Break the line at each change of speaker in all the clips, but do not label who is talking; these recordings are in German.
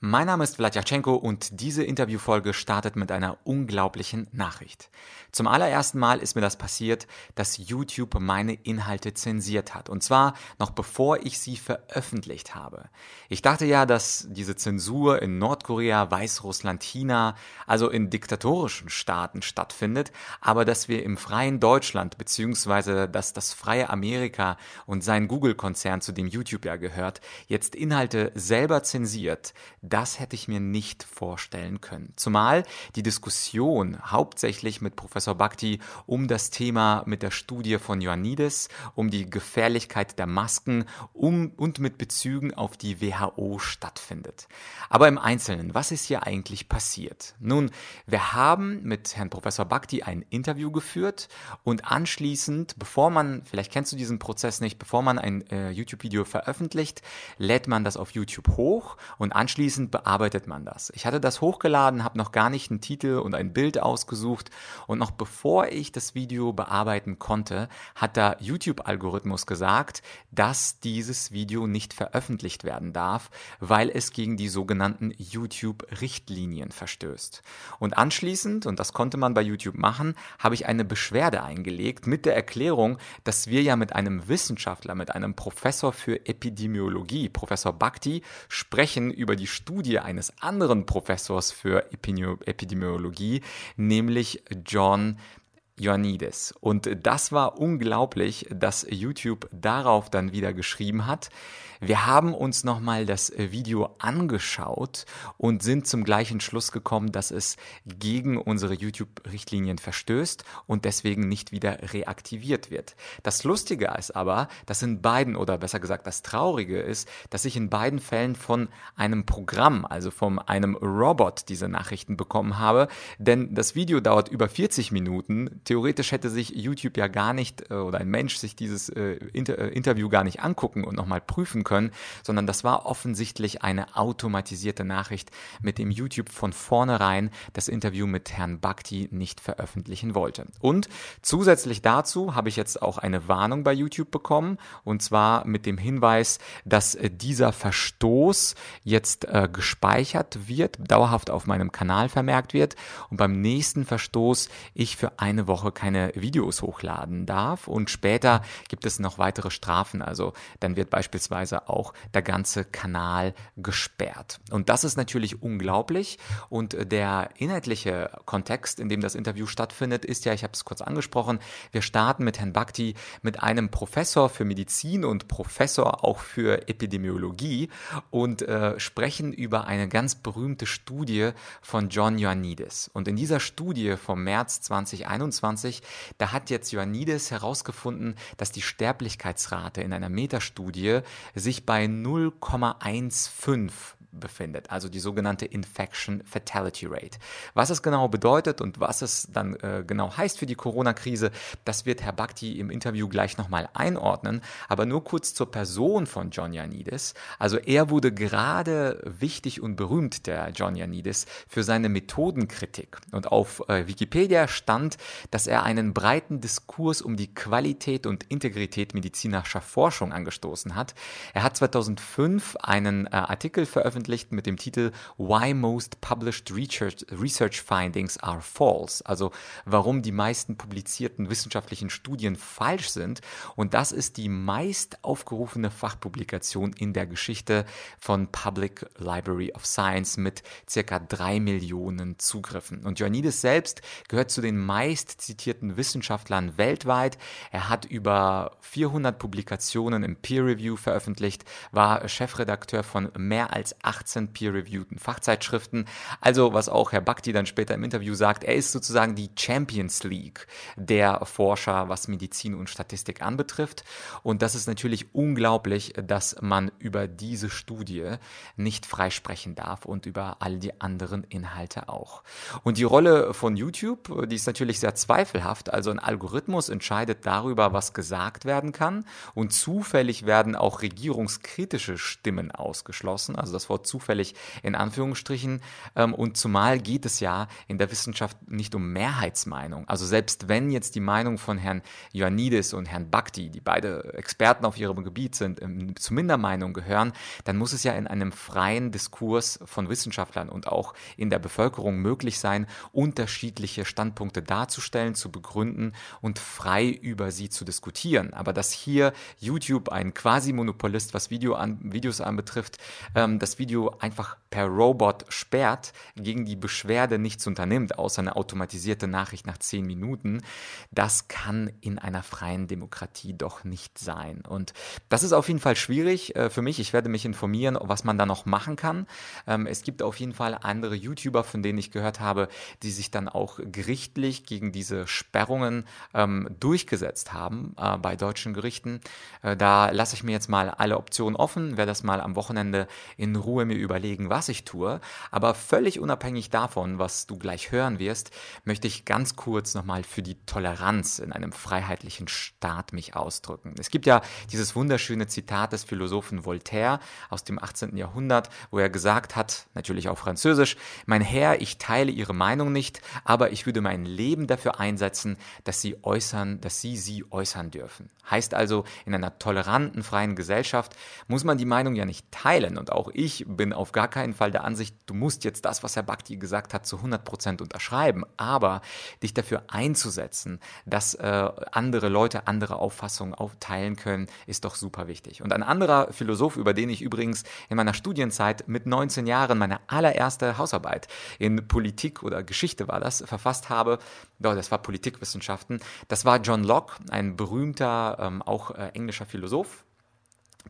Mein Name ist Vladyachenko und diese Interviewfolge startet mit einer unglaublichen Nachricht. Zum allerersten Mal ist mir das passiert, dass YouTube meine Inhalte zensiert hat. Und zwar noch bevor ich sie veröffentlicht habe. Ich dachte ja, dass diese Zensur in Nordkorea, Weißrussland, China, also in diktatorischen Staaten stattfindet, aber dass wir im freien Deutschland, beziehungsweise dass das freie Amerika und sein Google-Konzern, zu dem YouTube ja gehört, jetzt Inhalte selber zensiert, das hätte ich mir nicht vorstellen können. Zumal die Diskussion hauptsächlich mit Professor Bhakti um das Thema mit der Studie von Ioannidis, um die Gefährlichkeit der Masken um, und mit Bezügen auf die WHO stattfindet. Aber im Einzelnen, was ist hier eigentlich passiert? Nun, wir haben mit Herrn Professor Bhakti ein Interview geführt und anschließend, bevor man, vielleicht kennst du diesen Prozess nicht, bevor man ein äh, YouTube-Video veröffentlicht, lädt man das auf YouTube hoch und anschließend bearbeitet man das. Ich hatte das hochgeladen, habe noch gar nicht einen Titel und ein Bild ausgesucht und noch noch bevor ich das Video bearbeiten konnte, hat der YouTube-Algorithmus gesagt, dass dieses Video nicht veröffentlicht werden darf, weil es gegen die sogenannten YouTube-Richtlinien verstößt. Und anschließend, und das konnte man bei YouTube machen, habe ich eine Beschwerde eingelegt mit der Erklärung, dass wir ja mit einem Wissenschaftler, mit einem Professor für Epidemiologie, Professor Bhakti, sprechen über die Studie eines anderen Professors für Epidemiologie, nämlich John Ioannidis. Und das war unglaublich, dass YouTube darauf dann wieder geschrieben hat. Wir haben uns nochmal das Video angeschaut und sind zum gleichen Schluss gekommen, dass es gegen unsere YouTube-Richtlinien verstößt und deswegen nicht wieder reaktiviert wird. Das Lustige ist aber, dass in beiden, oder besser gesagt das Traurige ist, dass ich in beiden Fällen von einem Programm, also von einem Robot diese Nachrichten bekommen habe, denn das Video dauert über 40 Minuten. Theoretisch hätte sich YouTube ja gar nicht äh, oder ein Mensch sich dieses äh, Inter äh, Interview gar nicht angucken und nochmal prüfen können, sondern das war offensichtlich eine automatisierte Nachricht, mit dem YouTube von vornherein das Interview mit Herrn Bhakti nicht veröffentlichen wollte. Und zusätzlich dazu habe ich jetzt auch eine Warnung bei YouTube bekommen, und zwar mit dem Hinweis, dass äh, dieser Verstoß jetzt äh, gespeichert wird, dauerhaft auf meinem Kanal vermerkt wird und beim nächsten Verstoß ich für eine Woche keine Videos hochladen darf und später gibt es noch weitere Strafen, also dann wird beispielsweise auch der ganze Kanal gesperrt. Und das ist natürlich unglaublich. Und der inhaltliche Kontext, in dem das Interview stattfindet, ist ja, ich habe es kurz angesprochen, wir starten mit Herrn Bhakti, mit einem Professor für Medizin und Professor auch für Epidemiologie und äh, sprechen über eine ganz berühmte Studie von John Ioannidis. Und in dieser Studie vom März 2021, da hat jetzt Ioannidis herausgefunden, dass die Sterblichkeitsrate in einer Metastudie sich bei 0,15 befindet, also die sogenannte Infection Fatality Rate. Was es genau bedeutet und was es dann äh, genau heißt für die Corona-Krise, das wird Herr Bhakti im Interview gleich nochmal einordnen, aber nur kurz zur Person von John Ioannidis. Also er wurde gerade wichtig und berühmt, der John Ioannidis, für seine Methodenkritik und auf äh, Wikipedia stand, dass er einen breiten Diskurs um die Qualität und Integrität medizinischer Forschung angestoßen hat. Er hat 2005 einen äh, Artikel veröffentlicht, veröffentlicht mit dem Titel Why Most Published Research, Research Findings Are False, also warum die meisten publizierten wissenschaftlichen Studien falsch sind. Und das ist die meist aufgerufene Fachpublikation in der Geschichte von Public Library of Science mit circa drei Millionen Zugriffen. Und Ioannidis selbst gehört zu den meist zitierten Wissenschaftlern weltweit. Er hat über 400 Publikationen im Peer Review veröffentlicht, war Chefredakteur von mehr als 18 peer-reviewten Fachzeitschriften. Also, was auch Herr Bhakti dann später im Interview sagt, er ist sozusagen die Champions League der Forscher, was Medizin und Statistik anbetrifft. Und das ist natürlich unglaublich, dass man über diese Studie nicht freisprechen darf und über all die anderen Inhalte auch. Und die Rolle von YouTube, die ist natürlich sehr zweifelhaft. Also ein Algorithmus entscheidet darüber, was gesagt werden kann. Und zufällig werden auch regierungskritische Stimmen ausgeschlossen. Also das Wort Wort zufällig in Anführungsstrichen. Ähm, und zumal geht es ja in der Wissenschaft nicht um Mehrheitsmeinung. Also selbst wenn jetzt die Meinung von Herrn Ioannidis und Herrn Bhakti, die beide Experten auf ihrem Gebiet sind, ähm, zu Mindermeinung gehören, dann muss es ja in einem freien Diskurs von Wissenschaftlern und auch in der Bevölkerung möglich sein, unterschiedliche Standpunkte darzustellen, zu begründen und frei über sie zu diskutieren. Aber dass hier YouTube ein Quasi-Monopolist, was Video an, Videos anbetrifft, ähm, das Video einfach per Robot sperrt, gegen die Beschwerde nichts unternimmt, außer eine automatisierte Nachricht nach zehn Minuten, das kann in einer freien Demokratie doch nicht sein. Und das ist auf jeden Fall schwierig äh, für mich. Ich werde mich informieren, was man da noch machen kann. Ähm, es gibt auf jeden Fall andere YouTuber, von denen ich gehört habe, die sich dann auch gerichtlich gegen diese Sperrungen ähm, durchgesetzt haben äh, bei deutschen Gerichten. Äh, da lasse ich mir jetzt mal alle Optionen offen, werde das mal am Wochenende in Ruhe mir überlegen, was ich tue. Aber völlig unabhängig davon, was du gleich hören wirst, möchte ich ganz kurz nochmal für die Toleranz in einem freiheitlichen Staat mich ausdrücken. Es gibt ja dieses wunderschöne Zitat des Philosophen Voltaire aus dem 18. Jahrhundert, wo er gesagt hat, natürlich auf Französisch, mein Herr, ich teile Ihre Meinung nicht, aber ich würde mein Leben dafür einsetzen, dass Sie äußern, dass Sie sie äußern dürfen. Heißt also, in einer toleranten, freien Gesellschaft muss man die Meinung ja nicht teilen und auch ich bin auf gar keinen Fall der Ansicht, du musst jetzt das, was Herr Bhakti gesagt hat, zu 100 Prozent unterschreiben, aber dich dafür einzusetzen, dass äh, andere Leute andere Auffassungen aufteilen können, ist doch super wichtig. Und ein anderer Philosoph, über den ich übrigens in meiner Studienzeit mit 19 Jahren meine allererste Hausarbeit in Politik oder Geschichte war das, verfasst habe, das war Politikwissenschaften, das war John Locke, ein berühmter, ähm, auch äh, englischer Philosoph,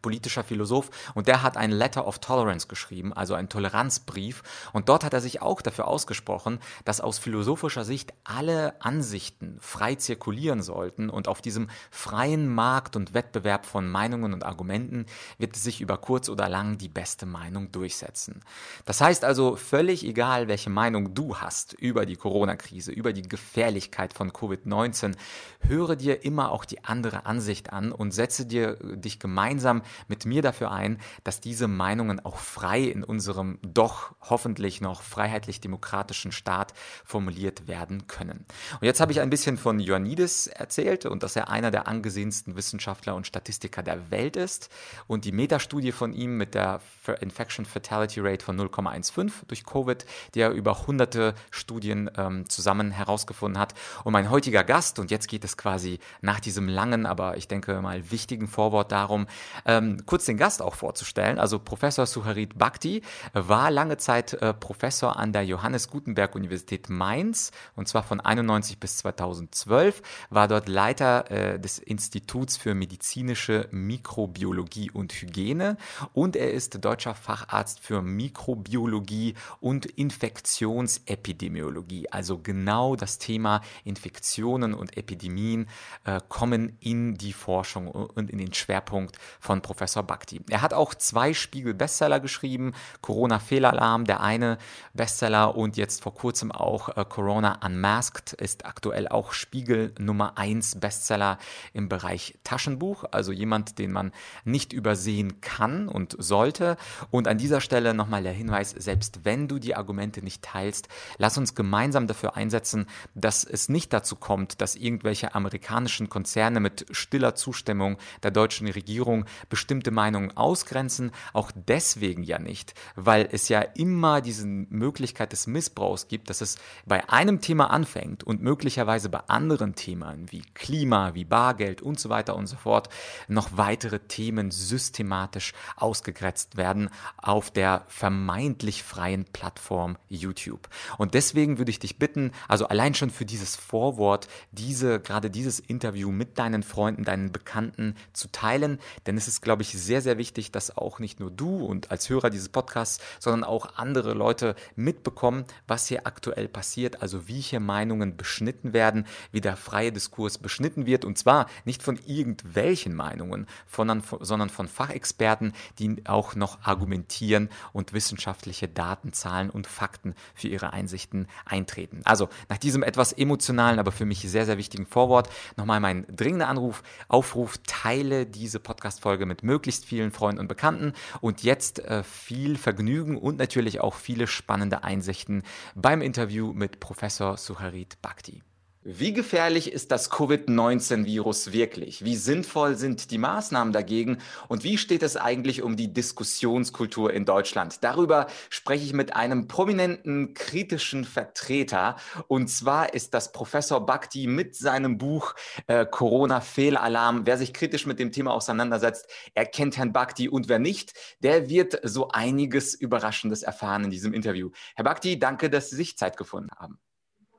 politischer Philosoph und der hat ein Letter of Tolerance geschrieben, also einen Toleranzbrief und dort hat er sich auch dafür ausgesprochen, dass aus philosophischer Sicht alle Ansichten frei zirkulieren sollten und auf diesem freien Markt und Wettbewerb von Meinungen und Argumenten wird sich über kurz oder lang die beste Meinung durchsetzen. Das heißt also völlig egal, welche Meinung du hast über die Corona-Krise, über die Gefährlichkeit von Covid-19, höre dir immer auch die andere Ansicht an und setze dir dich gemeinsam mit mir dafür ein, dass diese Meinungen auch frei in unserem doch hoffentlich noch freiheitlich-demokratischen Staat formuliert werden können. Und jetzt habe ich ein bisschen von Ioannidis erzählt und dass er einer der angesehensten Wissenschaftler und Statistiker der Welt ist und die Metastudie von ihm mit der Infection Fatality Rate von 0,15 durch Covid, die er über hunderte Studien ähm, zusammen herausgefunden hat. Und mein heutiger Gast, und jetzt geht es quasi nach diesem langen, aber ich denke mal wichtigen Vorwort darum, ähm, kurz den Gast auch vorzustellen. Also Professor Suharit Bhakti war lange Zeit äh, Professor an der Johannes Gutenberg Universität Mainz und zwar von 91 bis 2012, war dort Leiter äh, des Instituts für medizinische Mikrobiologie und Hygiene und er ist deutscher Facharzt für Mikrobiologie und Infektionsepidemiologie. Also genau das Thema Infektionen und Epidemien äh, kommen in die Forschung und in den Schwerpunkt von von Professor Bhakti. Er hat auch zwei Spiegel-Bestseller geschrieben, Corona-Fehlalarm, der eine Bestseller und jetzt vor kurzem auch äh, Corona Unmasked ist aktuell auch Spiegel Nummer 1 Bestseller im Bereich Taschenbuch, also jemand, den man nicht übersehen kann und sollte. Und an dieser Stelle nochmal der Hinweis, selbst wenn du die Argumente nicht teilst, lass uns gemeinsam dafür einsetzen, dass es nicht dazu kommt, dass irgendwelche amerikanischen Konzerne mit stiller Zustimmung der deutschen Regierung bestimmte Meinungen ausgrenzen, auch deswegen ja nicht, weil es ja immer diese Möglichkeit des Missbrauchs gibt, dass es bei einem Thema anfängt und möglicherweise bei anderen Themen wie Klima, wie Bargeld und so weiter und so fort noch weitere Themen systematisch ausgegrenzt werden auf der vermeintlich freien Plattform YouTube. Und deswegen würde ich dich bitten, also allein schon für dieses Vorwort, diese, gerade dieses Interview mit deinen Freunden, deinen Bekannten zu teilen, denn es ist ist, glaube ich, sehr, sehr wichtig, dass auch nicht nur du und als Hörer dieses Podcasts, sondern auch andere Leute mitbekommen, was hier aktuell passiert, also wie hier Meinungen beschnitten werden, wie der freie Diskurs beschnitten wird und zwar nicht von irgendwelchen Meinungen, sondern von Fachexperten, die auch noch argumentieren und wissenschaftliche Daten, Zahlen und Fakten für ihre Einsichten eintreten. Also nach diesem etwas emotionalen, aber für mich sehr, sehr wichtigen Vorwort nochmal mein dringender Anruf, Aufruf, teile diese Podcast-Folge mit möglichst vielen Freunden und Bekannten. Und jetzt äh, viel Vergnügen und natürlich auch viele spannende Einsichten beim Interview mit Professor Suharit Bhakti. Wie gefährlich ist das Covid-19-Virus wirklich? Wie sinnvoll sind die Maßnahmen dagegen? Und wie steht es eigentlich um die Diskussionskultur in Deutschland? Darüber spreche ich mit einem prominenten kritischen Vertreter. Und zwar ist das Professor Bhakti mit seinem Buch äh, Corona-Fehlalarm. Wer sich kritisch mit dem Thema auseinandersetzt, erkennt Herrn Bhakti. Und wer nicht, der wird so einiges Überraschendes erfahren in diesem Interview. Herr Bhakti, danke, dass Sie sich Zeit gefunden haben.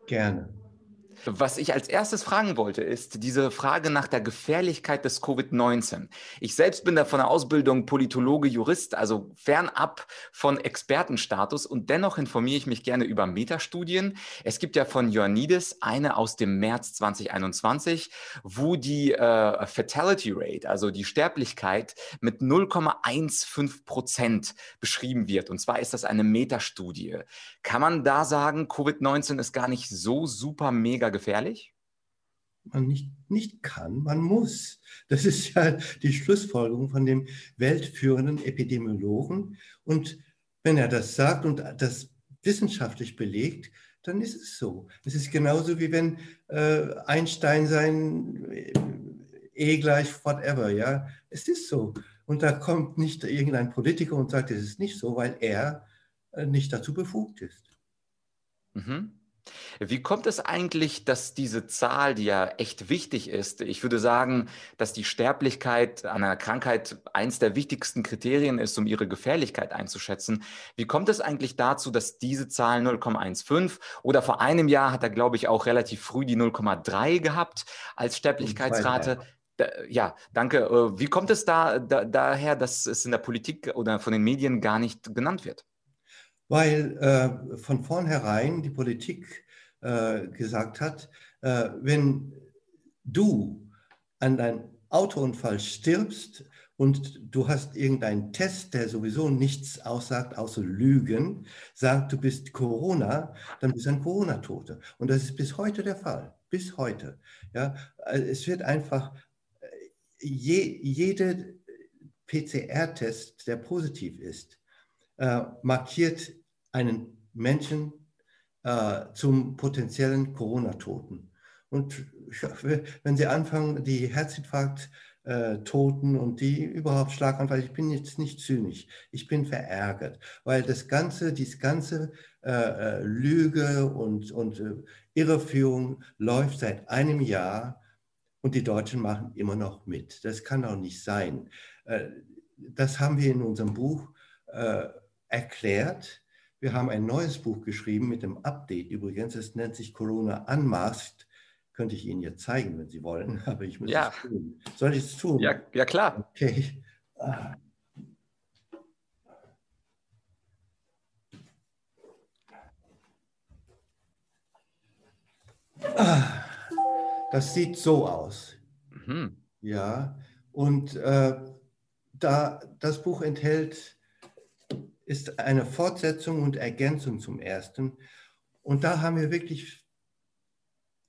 Gerne.
Was ich als erstes fragen wollte, ist diese Frage nach der Gefährlichkeit des Covid-19. Ich selbst bin da von der Ausbildung Politologe, Jurist, also fernab von Expertenstatus und dennoch informiere ich mich gerne über Metastudien. Es gibt ja von Ioannidis eine aus dem März 2021, wo die äh, Fatality Rate, also die Sterblichkeit mit 0,15 Prozent beschrieben wird. Und zwar ist das eine Metastudie. Kann man da sagen, Covid-19 ist gar nicht so super mega gefährlich?
Man nicht, nicht kann, man muss. Das ist ja die Schlussfolgerung von dem weltführenden Epidemiologen. Und wenn er das sagt und das wissenschaftlich belegt, dann ist es so. Es ist genauso wie wenn äh, Einstein sein äh, E gleich whatever, ja. Es ist so. Und da kommt nicht irgendein Politiker und sagt, es ist nicht so, weil er äh, nicht dazu befugt ist.
Mhm. Wie kommt es eigentlich, dass diese Zahl, die ja echt wichtig ist, ich würde sagen, dass die Sterblichkeit an einer Krankheit eins der wichtigsten Kriterien ist, um ihre Gefährlichkeit einzuschätzen. Wie kommt es eigentlich dazu, dass diese Zahl 0,15 oder vor einem Jahr hat er, glaube ich, auch relativ früh die 0,3 gehabt als Sterblichkeitsrate? Ja, danke. Äh, wie kommt es da, da, daher, dass es in der Politik oder von den Medien gar nicht genannt wird?
Weil äh, von vornherein die Politik äh, gesagt hat, äh, wenn du an einem Autounfall stirbst und du hast irgendeinen Test, der sowieso nichts aussagt, außer Lügen, sagt, du bist Corona, dann bist du ein Corona-Tote. Und das ist bis heute der Fall. Bis heute. Ja, also es wird einfach, äh, je, jeder PCR-Test, der positiv ist, äh, markiert einen Menschen äh, zum potenziellen Corona-Toten. Und wenn Sie anfangen, die Herzinfarkt-Toten äh, und die überhaupt Schlaganfall, ich bin jetzt nicht zynisch, ich bin verärgert, weil das ganze, dieses ganze äh, äh Lüge und, und äh, Irreführung läuft seit einem Jahr und die Deutschen machen immer noch mit. Das kann doch nicht sein. Äh, das haben wir in unserem Buch erklärt wir haben ein neues Buch geschrieben mit dem Update übrigens. Es nennt sich Corona Unmasked. Könnte ich Ihnen jetzt zeigen, wenn Sie wollen, aber ich muss ja. es tun. Soll ich es tun?
Ja, ja klar.
Okay. Ah. Das sieht so aus. Mhm. Ja, und äh, da das Buch enthält ist eine Fortsetzung und Ergänzung zum ersten. Und da haben wir wirklich,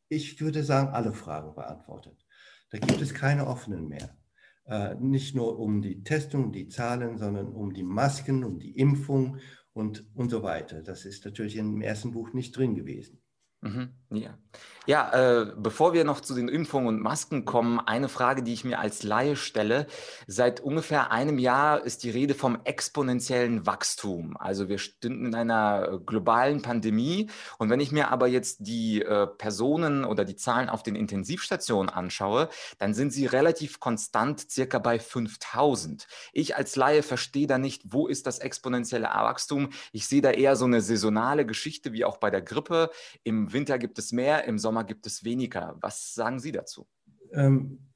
ich würde sagen, alle Fragen beantwortet. Da gibt es keine offenen mehr. Äh, nicht nur um die Testung, die Zahlen, sondern um die Masken, um die Impfung und, und so weiter. Das ist natürlich im ersten Buch nicht drin gewesen.
Mhm, ja, ja äh, bevor wir noch zu den Impfungen und Masken kommen, eine Frage, die ich mir als Laie stelle. Seit ungefähr einem Jahr ist die Rede vom exponentiellen Wachstum. Also wir stünden in einer äh, globalen Pandemie. Und wenn ich mir aber jetzt die äh, Personen oder die Zahlen auf den Intensivstationen anschaue, dann sind sie relativ konstant circa bei 5000. Ich als Laie verstehe da nicht, wo ist das exponentielle Wachstum. Ich sehe da eher so eine saisonale Geschichte wie auch bei der Grippe. Im Winter gibt es mehr, im Sommer gibt es weniger. Was sagen Sie dazu?
Ähm,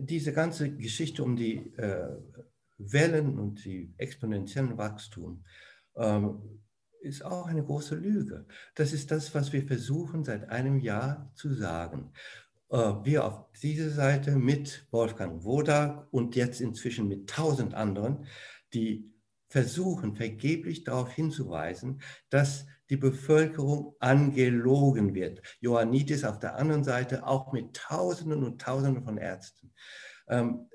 diese ganze Geschichte um die äh, Wellen und die exponentiellen Wachstum ähm, ist auch eine große Lüge. Das ist das, was wir versuchen seit einem Jahr zu sagen. Äh, wir auf dieser Seite mit Wolfgang Wodak und jetzt inzwischen mit tausend anderen, die versuchen vergeblich darauf hinzuweisen, dass die Bevölkerung angelogen wird. Ioannidis auf der anderen Seite auch mit Tausenden und Tausenden von Ärzten. Ähm,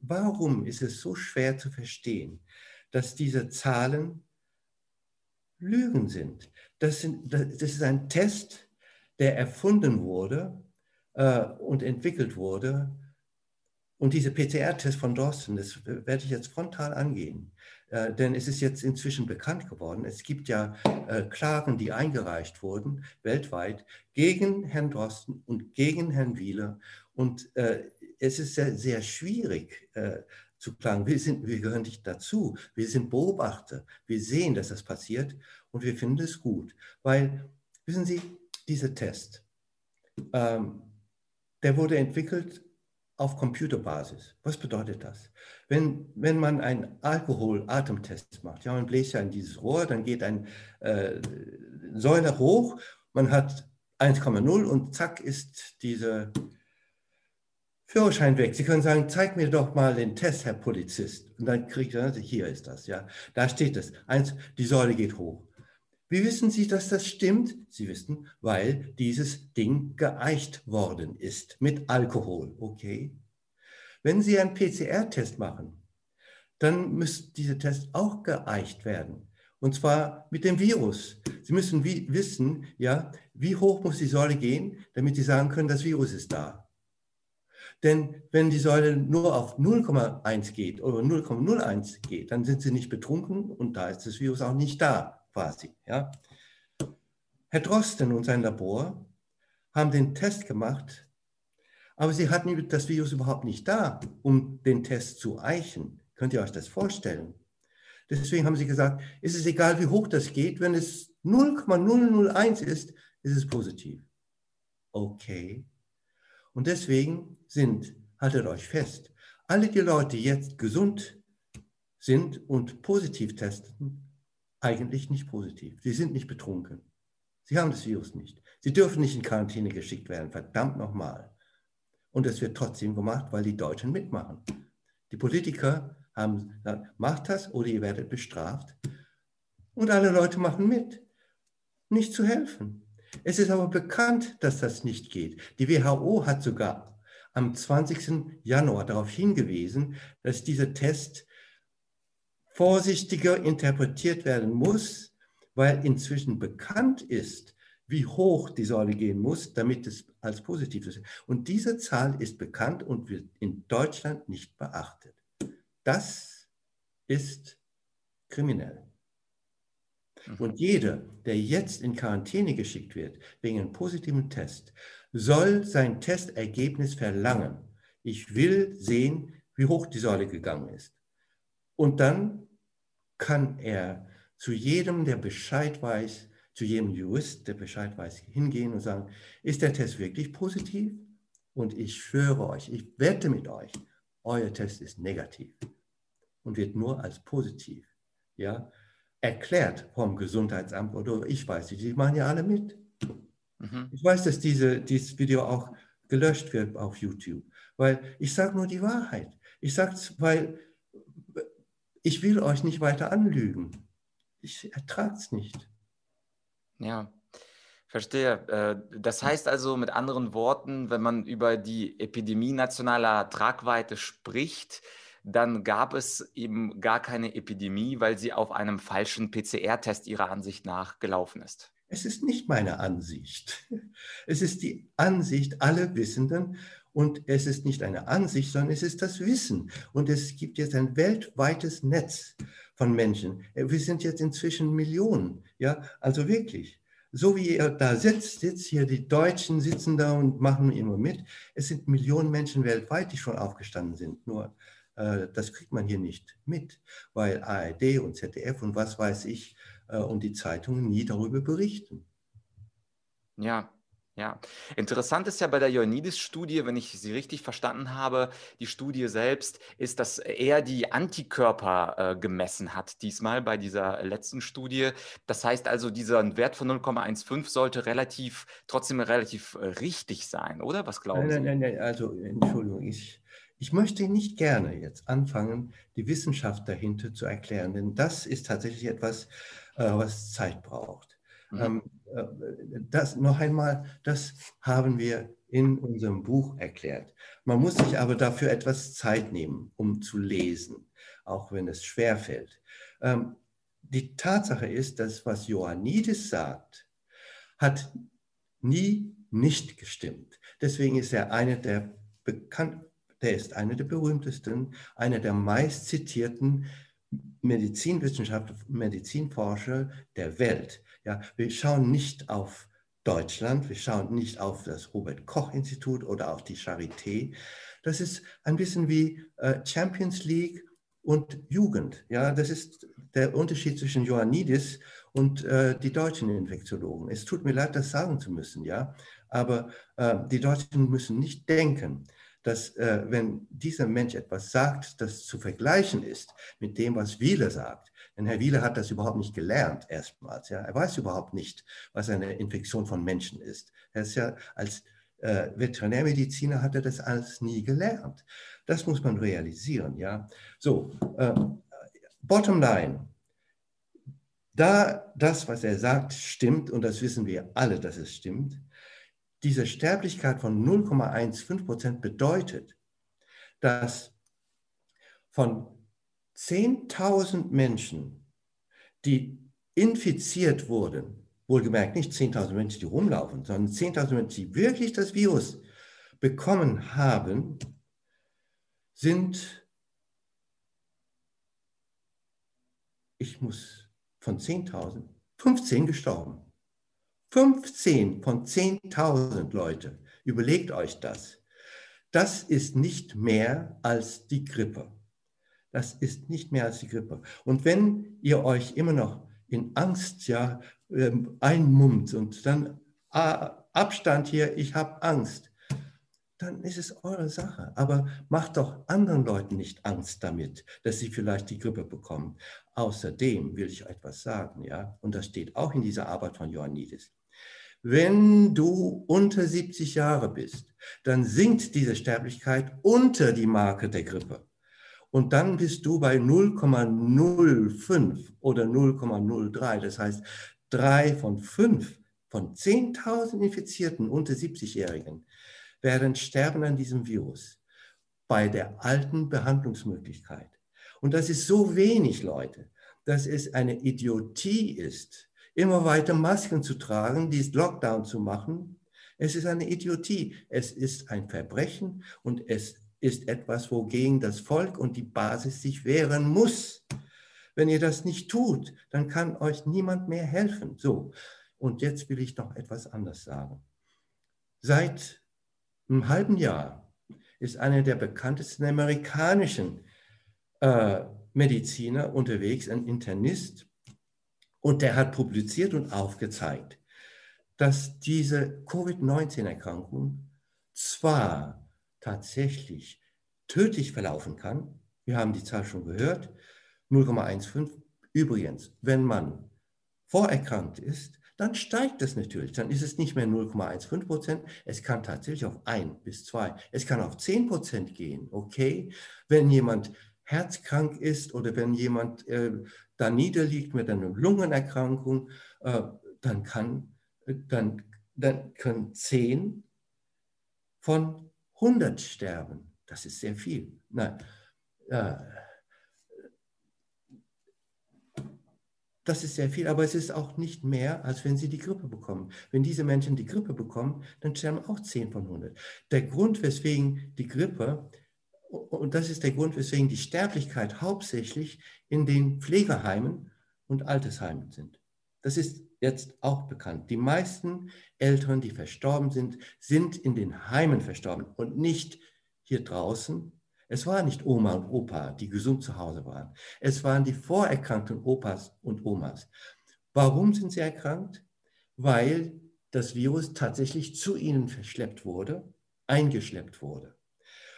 warum ist es so schwer zu verstehen, dass diese Zahlen Lügen sind? Das, sind, das ist ein Test, der erfunden wurde äh, und entwickelt wurde. Und diese PCR-Test von Dorsten, das werde ich jetzt frontal angehen. Äh, denn es ist jetzt inzwischen bekannt geworden, es gibt ja äh, Klagen, die eingereicht wurden weltweit gegen Herrn Drosten und gegen Herrn Wieler. Und äh, es ist sehr, sehr schwierig äh, zu klagen. Wir, sind, wir gehören nicht dazu. Wir sind Beobachter. Wir sehen, dass das passiert und wir finden es gut. Weil, wissen Sie, dieser Test, ähm, der wurde entwickelt auf Computerbasis. Was bedeutet das? Wenn, wenn man einen Alkohol-Atemtest macht, ja, man bläst ja in dieses Rohr, dann geht ein äh, Säule hoch, man hat 1,0 und zack ist dieser Führerschein weg. Sie können sagen, zeig mir doch mal den Test, Herr Polizist. Und dann kriegt er, hier ist das, ja. Da steht es. Eins, die Säule geht hoch. Wie wissen Sie, dass das stimmt? Sie wissen, weil dieses Ding geeicht worden ist mit Alkohol, okay? Wenn Sie einen PCR-Test machen, dann müsste dieser Test auch geeicht werden. Und zwar mit dem Virus. Sie müssen wie, wissen, ja, wie hoch muss die Säule gehen, damit Sie sagen können, das Virus ist da. Denn wenn die Säule nur auf 0,1 geht oder 0,01 geht, dann sind Sie nicht betrunken und da ist das Virus auch nicht da, quasi. Ja. Herr Drosten und sein Labor haben den Test gemacht aber sie hatten das Virus überhaupt nicht da, um den Test zu eichen. Könnt ihr euch das vorstellen? Deswegen haben sie gesagt, es ist egal, wie hoch das geht, wenn es 0,001 ist, ist es positiv. Okay. Und deswegen sind, haltet euch fest, alle die Leute, die jetzt gesund sind und positiv testen, eigentlich nicht positiv. Sie sind nicht betrunken. Sie haben das Virus nicht. Sie dürfen nicht in Quarantäne geschickt werden, verdammt nochmal. Und es wird trotzdem gemacht, weil die Deutschen mitmachen. Die Politiker haben gesagt, macht das oder ihr werdet bestraft. Und alle Leute machen mit, nicht zu helfen. Es ist aber bekannt, dass das nicht geht. Die WHO hat sogar am 20. Januar darauf hingewiesen, dass dieser Test vorsichtiger interpretiert werden muss, weil inzwischen bekannt ist, wie hoch die Säule gehen muss, damit es als positiv ist. Und diese Zahl ist bekannt und wird in Deutschland nicht beachtet. Das ist kriminell. Mhm. Und jeder, der jetzt in Quarantäne geschickt wird wegen einem positiven Test, soll sein Testergebnis verlangen. Ich will sehen, wie hoch die Säule gegangen ist. Und dann kann er zu jedem, der Bescheid weiß, zu jedem Jurist, der Bescheid weiß, hingehen und sagen, ist der Test wirklich positiv? Und ich schwöre euch, ich wette mit euch, euer Test ist negativ und wird nur als positiv ja, erklärt vom Gesundheitsamt oder ich weiß nicht, die machen ja alle mit. Mhm. Ich weiß, dass diese, dieses Video auch gelöscht wird auf YouTube, weil ich sage nur die Wahrheit. Ich sage es, weil ich will euch nicht weiter anlügen. Ich ertrage es nicht.
Ja, verstehe. Äh, das heißt also mit anderen Worten, wenn man über die Epidemie nationaler Tragweite spricht, dann gab es eben gar keine Epidemie, weil sie auf einem falschen PCR-Test Ihrer Ansicht nach gelaufen ist.
Es ist nicht meine Ansicht. Es ist die Ansicht aller Wissenden und es ist nicht eine Ansicht, sondern es ist das Wissen. Und es gibt jetzt ein weltweites Netz von Menschen. Äh, wir sind jetzt inzwischen Millionen. Ja, also wirklich. So wie ihr da sitzt, sitzt hier, die Deutschen sitzen da und machen immer mit. Es sind Millionen Menschen weltweit, die schon aufgestanden sind. Nur äh, das kriegt man hier nicht mit, weil ARD und ZDF und was weiß ich äh, und die Zeitungen nie darüber berichten.
Ja, ja, interessant ist ja bei der Ioannidis-Studie, wenn ich sie richtig verstanden habe, die Studie selbst ist, dass er die Antikörper äh, gemessen hat, diesmal bei dieser letzten Studie. Das heißt also, dieser Wert von 0,15 sollte relativ, trotzdem relativ äh, richtig sein, oder? Was glauben
nein, nein, Nein, nein, also Entschuldigung, ich, ich möchte nicht gerne jetzt anfangen, die Wissenschaft dahinter zu erklären, denn das ist tatsächlich etwas, äh, was Zeit braucht. Mhm. Ähm, das noch einmal, das haben wir in unserem Buch erklärt. Man muss sich aber dafür etwas Zeit nehmen, um zu lesen, auch wenn es schwer fällt. Ähm, die Tatsache ist, dass was Ioannidis sagt, hat nie nicht gestimmt. Deswegen ist er einer der bekannt, der ist einer der berühmtesten, einer der meist zitierten Medizinwissenschaftler, Medizinforscher der Welt. Ja, wir schauen nicht auf Deutschland, wir schauen nicht auf das Robert Koch Institut oder auf die Charité. Das ist ein bisschen wie äh, Champions League und Jugend. Ja, das ist der Unterschied zwischen Ioannidis und äh, die deutschen Infektiologen. Es tut mir leid, das sagen zu müssen, ja, aber äh, die Deutschen müssen nicht denken, dass äh, wenn dieser Mensch etwas sagt, das zu vergleichen ist mit dem, was Wieler sagt, denn Herr Wieler hat das überhaupt nicht gelernt erstmals, ja, er weiß überhaupt nicht, was eine Infektion von Menschen ist. Er ist ja als äh, Veterinärmediziner hat er das alles nie gelernt. Das muss man realisieren, ja. So, äh, bottom line, da das, was er sagt, stimmt, und das wissen wir alle, dass es stimmt, diese Sterblichkeit von 0,15 Prozent bedeutet, dass von 10.000 Menschen, die infiziert wurden, wohlgemerkt nicht 10.000 Menschen, die rumlaufen, sondern 10.000 Menschen, die wirklich das Virus bekommen haben, sind, ich muss von 10.000, 15 gestorben. 15 von 10.000 Leute. Überlegt euch das. Das ist nicht mehr als die Grippe. Das ist nicht mehr als die Grippe. Und wenn ihr euch immer noch in Angst ja ähm, einmummt und dann ah, Abstand hier, ich habe Angst, dann ist es eure Sache. Aber macht doch anderen Leuten nicht Angst damit, dass sie vielleicht die Grippe bekommen. Außerdem will ich etwas sagen, ja, und das steht auch in dieser Arbeit von Ioannidis. Wenn du unter 70 Jahre bist, dann sinkt diese Sterblichkeit unter die Marke der Grippe. Und dann bist du bei 0,05 oder 0,03. Das heißt, drei von fünf von 10.000 Infizierten unter 70-Jährigen werden sterben an diesem Virus bei der alten Behandlungsmöglichkeit. Und das ist so wenig, Leute, dass es eine Idiotie ist, immer weiter Masken zu tragen, dies Lockdown zu machen. Es ist eine Idiotie. Es ist ein Verbrechen und es ist etwas, wogegen das Volk und die Basis sich wehren muss. Wenn ihr das nicht tut, dann kann euch niemand mehr helfen. So, und jetzt will ich noch etwas anderes sagen. Seit einem halben Jahr ist einer der bekanntesten amerikanischen äh, Mediziner unterwegs, ein Internist, und der hat publiziert und aufgezeigt, dass diese Covid-19-Erkrankung zwar tatsächlich tödlich verlaufen kann, wir haben die Zahl schon gehört, 0,15. Übrigens, wenn man vorerkrankt ist, dann steigt es natürlich. Dann ist es nicht mehr 0,15 Prozent. Es kann tatsächlich auf 1 bis 2. Es kann auf 10 Prozent gehen. Okay, wenn jemand herzkrank ist oder wenn jemand äh, da niederliegt mit einer Lungenerkrankung, äh, dann, kann, dann, dann können 10 von 100 sterben. Das ist sehr viel. Nein, Das ist sehr viel, aber es ist auch nicht mehr, als wenn sie die Grippe bekommen. Wenn diese Menschen die Grippe bekommen, dann sterben auch 10 von 100. Der Grund, weswegen die Grippe, und das ist der Grund, weswegen die Sterblichkeit hauptsächlich in den Pflegeheimen und Altersheimen sind. Das ist jetzt auch bekannt. Die meisten Älteren, die verstorben sind, sind in den Heimen verstorben und nicht hier draußen es waren nicht Oma und Opa, die gesund zu Hause waren. Es waren die vorerkrankten Opas und Omas. Warum sind sie erkrankt? Weil das Virus tatsächlich zu ihnen verschleppt wurde, eingeschleppt wurde.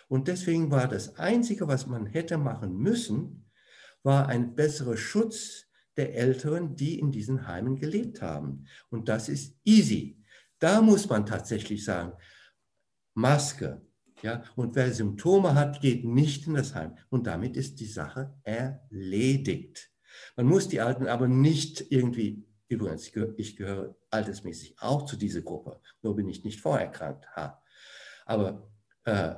Und deswegen war das Einzige, was man hätte machen müssen, war ein besserer Schutz der Älteren, die in diesen Heimen gelebt haben. Und das ist easy. Da muss man tatsächlich sagen, Maske, ja, und wer Symptome hat, geht nicht in das Heim. Und damit ist die Sache erledigt. Man muss die Alten aber nicht irgendwie Übrigens, ich gehöre altersmäßig auch zu dieser Gruppe, nur bin ich nicht vorerkrankt. Ha. Aber äh,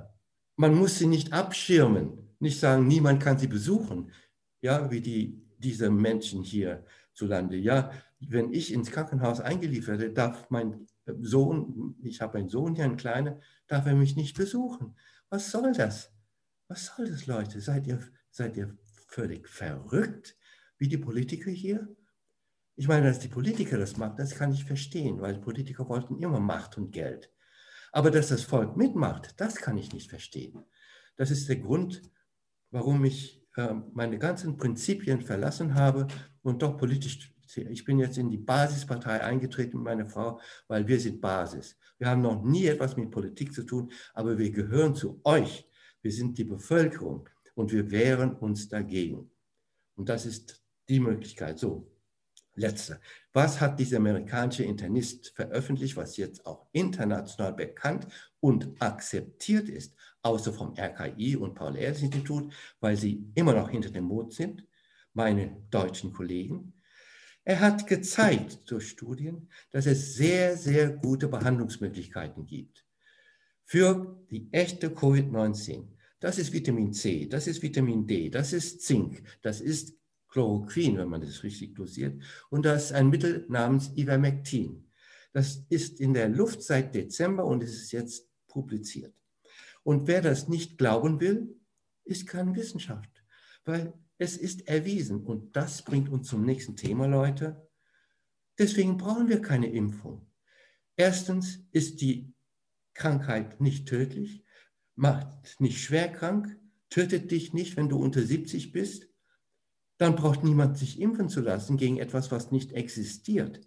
man muss sie nicht abschirmen, nicht sagen, niemand kann sie besuchen, ja, wie die, diese Menschen hier zu Lande. Ja, wenn ich ins Krankenhaus eingeliefert werde, darf mein Sohn, ich habe einen Sohn hier, einen kleinen, darf er mich nicht besuchen. Was soll das? Was soll das, Leute? Seid ihr, seid ihr völlig verrückt, wie die Politiker hier? Ich meine, dass die Politiker das machen, das kann ich verstehen, weil Politiker wollten immer Macht und Geld. Aber dass das Volk mitmacht, das kann ich nicht verstehen. Das ist der Grund, warum ich äh, meine ganzen Prinzipien verlassen habe und doch politisch ich bin jetzt in die Basispartei eingetreten mit meiner Frau, weil wir sind Basis. Wir haben noch nie etwas mit Politik zu tun, aber wir gehören zu euch. Wir sind die Bevölkerung und wir wehren uns dagegen. Und das ist die Möglichkeit. So, letzte. Was hat dieser amerikanische Internist veröffentlicht, was jetzt auch international bekannt und akzeptiert ist, außer vom RKI und Paul-Ehrlich-Institut, weil sie immer noch hinter dem Mond sind, meine deutschen Kollegen. Er hat gezeigt durch Studien, dass es sehr, sehr gute Behandlungsmöglichkeiten gibt für die echte Covid-19. Das ist Vitamin C, das ist Vitamin D, das ist Zink, das ist Chloroquin, wenn man das richtig dosiert. Und das ist ein Mittel namens Ivermectin. Das ist in der Luft seit Dezember und es ist jetzt publiziert. Und wer das nicht glauben will, ist keine Wissenschaft, weil es ist erwiesen. Und das bringt uns zum nächsten Thema, Leute. Deswegen brauchen wir keine Impfung. Erstens ist die Krankheit nicht tödlich, macht nicht schwer krank, tötet dich nicht, wenn du unter 70 bist. Dann braucht niemand sich impfen zu lassen gegen etwas, was nicht existiert.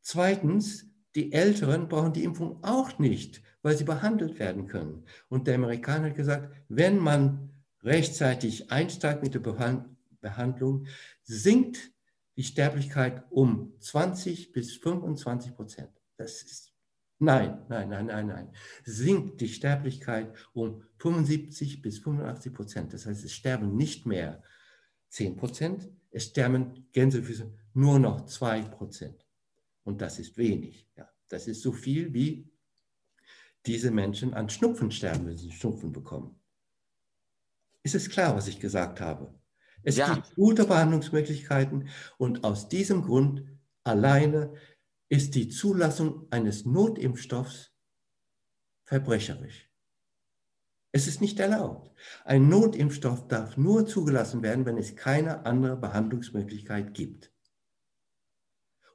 Zweitens, die Älteren brauchen die Impfung auch nicht, weil sie behandelt werden können. Und der Amerikaner hat gesagt, wenn man rechtzeitig einsteigt mit der Behandlung, sinkt die Sterblichkeit um 20 bis 25 Prozent. Das ist Nein, nein, nein, nein, nein. Sinkt die Sterblichkeit um 75 bis 85 Prozent. Das heißt, es sterben nicht mehr 10 Prozent, es sterben Gänsefüße nur noch 2 Prozent. Und das ist wenig. Ja. Das ist so viel, wie diese Menschen an Schnupfen sterben, wenn sie Schnupfen bekommen. Ist es klar, was ich gesagt habe? Es ja. gibt gute Behandlungsmöglichkeiten und aus diesem Grund alleine ist die Zulassung eines Notimpfstoffs verbrecherisch. Es ist nicht erlaubt. Ein Notimpfstoff darf nur zugelassen werden, wenn es keine andere Behandlungsmöglichkeit gibt.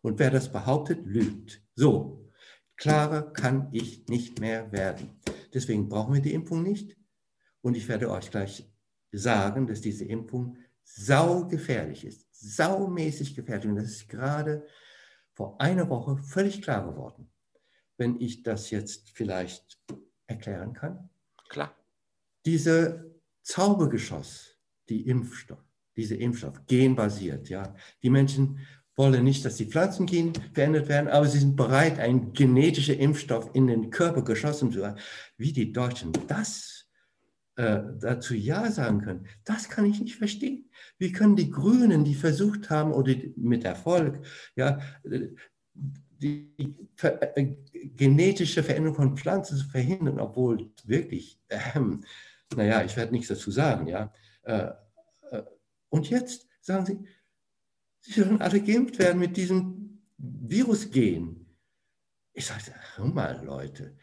Und wer das behauptet, lügt. So, klarer kann ich nicht mehr werden. Deswegen brauchen wir die Impfung nicht. Und ich werde euch gleich sagen, dass diese Impfung saugefährlich ist, saumäßig gefährlich. Und das ist gerade vor einer Woche völlig klar geworden. Wenn ich das jetzt vielleicht erklären kann.
Klar.
Diese Zaubergeschoss, die Impfstoff, diese Impfstoff, genbasiert, ja. Die Menschen wollen nicht, dass die Pflanzengen verändert werden, aber sie sind bereit, einen genetischen Impfstoff in den Körper geschossen zu haben. Wie die Deutschen das äh, dazu Ja sagen können. Das kann ich nicht verstehen. Wie können die Grünen, die versucht haben, oder mit Erfolg, ja, die äh, genetische Veränderung von Pflanzen zu verhindern, obwohl wirklich, äh, naja, ich werde nichts dazu sagen, ja. Äh, äh, und jetzt sagen sie, sie sollen alle geimpft werden mit diesem Virusgen. Ich sage, hör mal, Leute,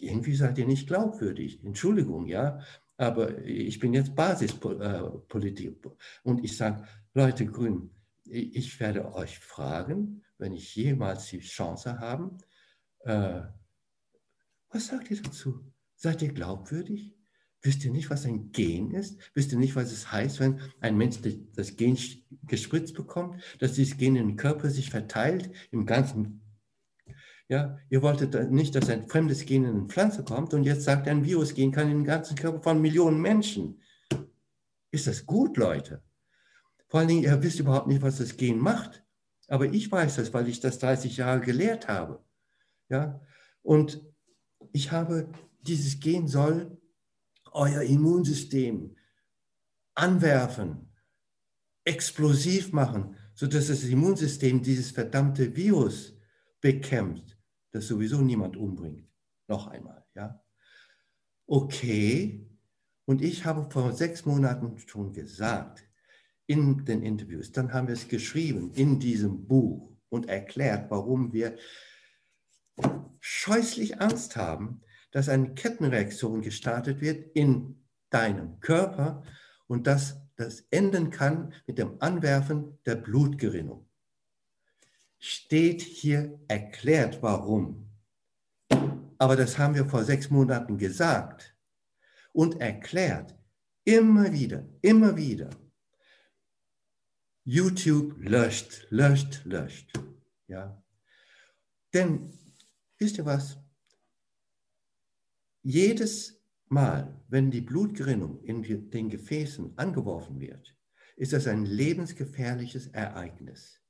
irgendwie seid ihr nicht glaubwürdig. Entschuldigung, ja, aber ich bin jetzt Basispolitik. Und ich sage, Leute Grün, ich werde euch fragen, wenn ich jemals die Chance habe, äh, was sagt ihr dazu? Seid ihr glaubwürdig? Wisst ihr nicht, was ein Gen ist? Wisst ihr nicht, was es heißt, wenn ein Mensch das Gen gespritzt bekommt, dass dieses Gen in den Körper sich verteilt, im ganzen ja, ihr wolltet nicht, dass ein fremdes Gen in eine Pflanze kommt und jetzt sagt ein Virusgen kann in den ganzen Körper von Millionen Menschen. Ist das gut, Leute? Vor allen Dingen, ihr wisst überhaupt nicht, was das Gen macht. Aber ich weiß das, weil ich das 30 Jahre gelehrt habe. Ja, und ich habe, dieses Gen soll euer Immunsystem anwerfen, explosiv machen, sodass das Immunsystem dieses verdammte Virus bekämpft, das sowieso niemand umbringt. Noch einmal, ja. Okay, und ich habe vor sechs Monaten schon gesagt, in den Interviews, dann haben wir es geschrieben in diesem Buch und erklärt, warum wir scheußlich Angst haben, dass eine Kettenreaktion gestartet wird in deinem Körper und dass das enden kann mit dem Anwerfen der Blutgerinnung. Steht hier erklärt, warum. Aber das haben wir vor sechs Monaten gesagt und erklärt. Immer wieder, immer wieder. YouTube löscht, löscht, löscht. Ja. Denn, wisst ihr was? Jedes Mal, wenn die Blutgerinnung in den Gefäßen angeworfen wird, ist das ein lebensgefährliches Ereignis.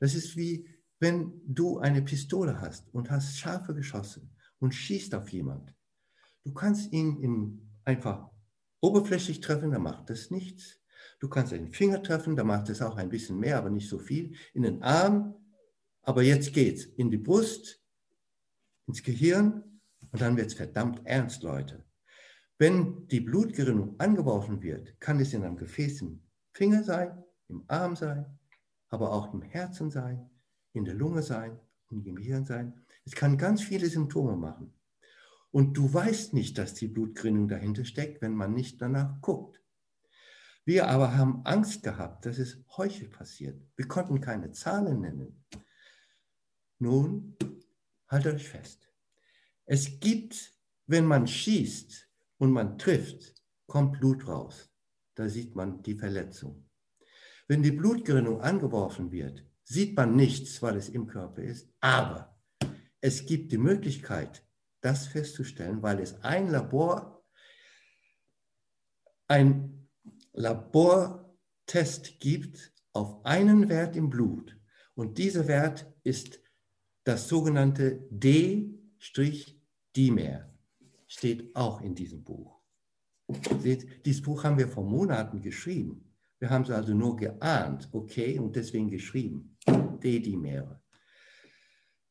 Das ist wie, wenn du eine Pistole hast und hast scharfe geschossen und schießt auf jemand. Du kannst ihn in einfach oberflächlich treffen, da macht das nichts. Du kannst den Finger treffen, da macht es auch ein bisschen mehr, aber nicht so viel. In den Arm, aber jetzt geht's in die Brust, ins Gehirn und dann wird es verdammt ernst, Leute. Wenn die Blutgerinnung angeworfen wird, kann es in einem Gefäß im Finger sein, im Arm sein, aber auch im Herzen sein, in der Lunge sein, im Gehirn sein. Es kann ganz viele Symptome machen. Und du weißt nicht, dass die Blutgerinnung dahinter steckt, wenn man nicht danach guckt. Wir aber haben Angst gehabt, dass es häufig passiert. Wir konnten keine Zahlen nennen. Nun, haltet euch fest. Es gibt, wenn man schießt und man trifft, kommt Blut raus. Da sieht man die Verletzung. Wenn die Blutgerinnung angeworfen wird, sieht man nichts, weil es im Körper ist. Aber es gibt die Möglichkeit, das festzustellen, weil es ein Labor, ein Labortest gibt auf einen Wert im Blut. Und dieser Wert ist das sogenannte D-Dimer. Steht auch in diesem Buch. Seht, dieses Buch haben wir vor Monaten geschrieben. Wir haben es also nur geahnt, okay, und deswegen geschrieben. D-Dimere.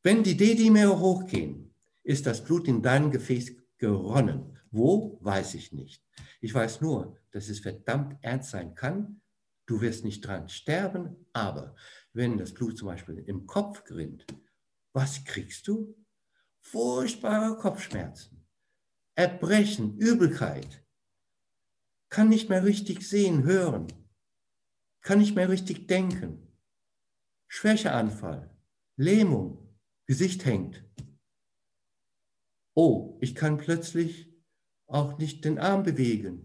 Wenn die D-Dimere hochgehen, ist das Blut in deinem Gefäß geronnen. Wo, weiß ich nicht. Ich weiß nur, dass es verdammt ernst sein kann. Du wirst nicht dran sterben, aber wenn das Blut zum Beispiel im Kopf gerinnt, was kriegst du? Furchtbare Kopfschmerzen, Erbrechen, Übelkeit, kann nicht mehr richtig sehen, hören, kann nicht mehr richtig denken, Schwächeanfall, Lähmung, Gesicht hängt. Oh, ich kann plötzlich auch nicht den Arm bewegen.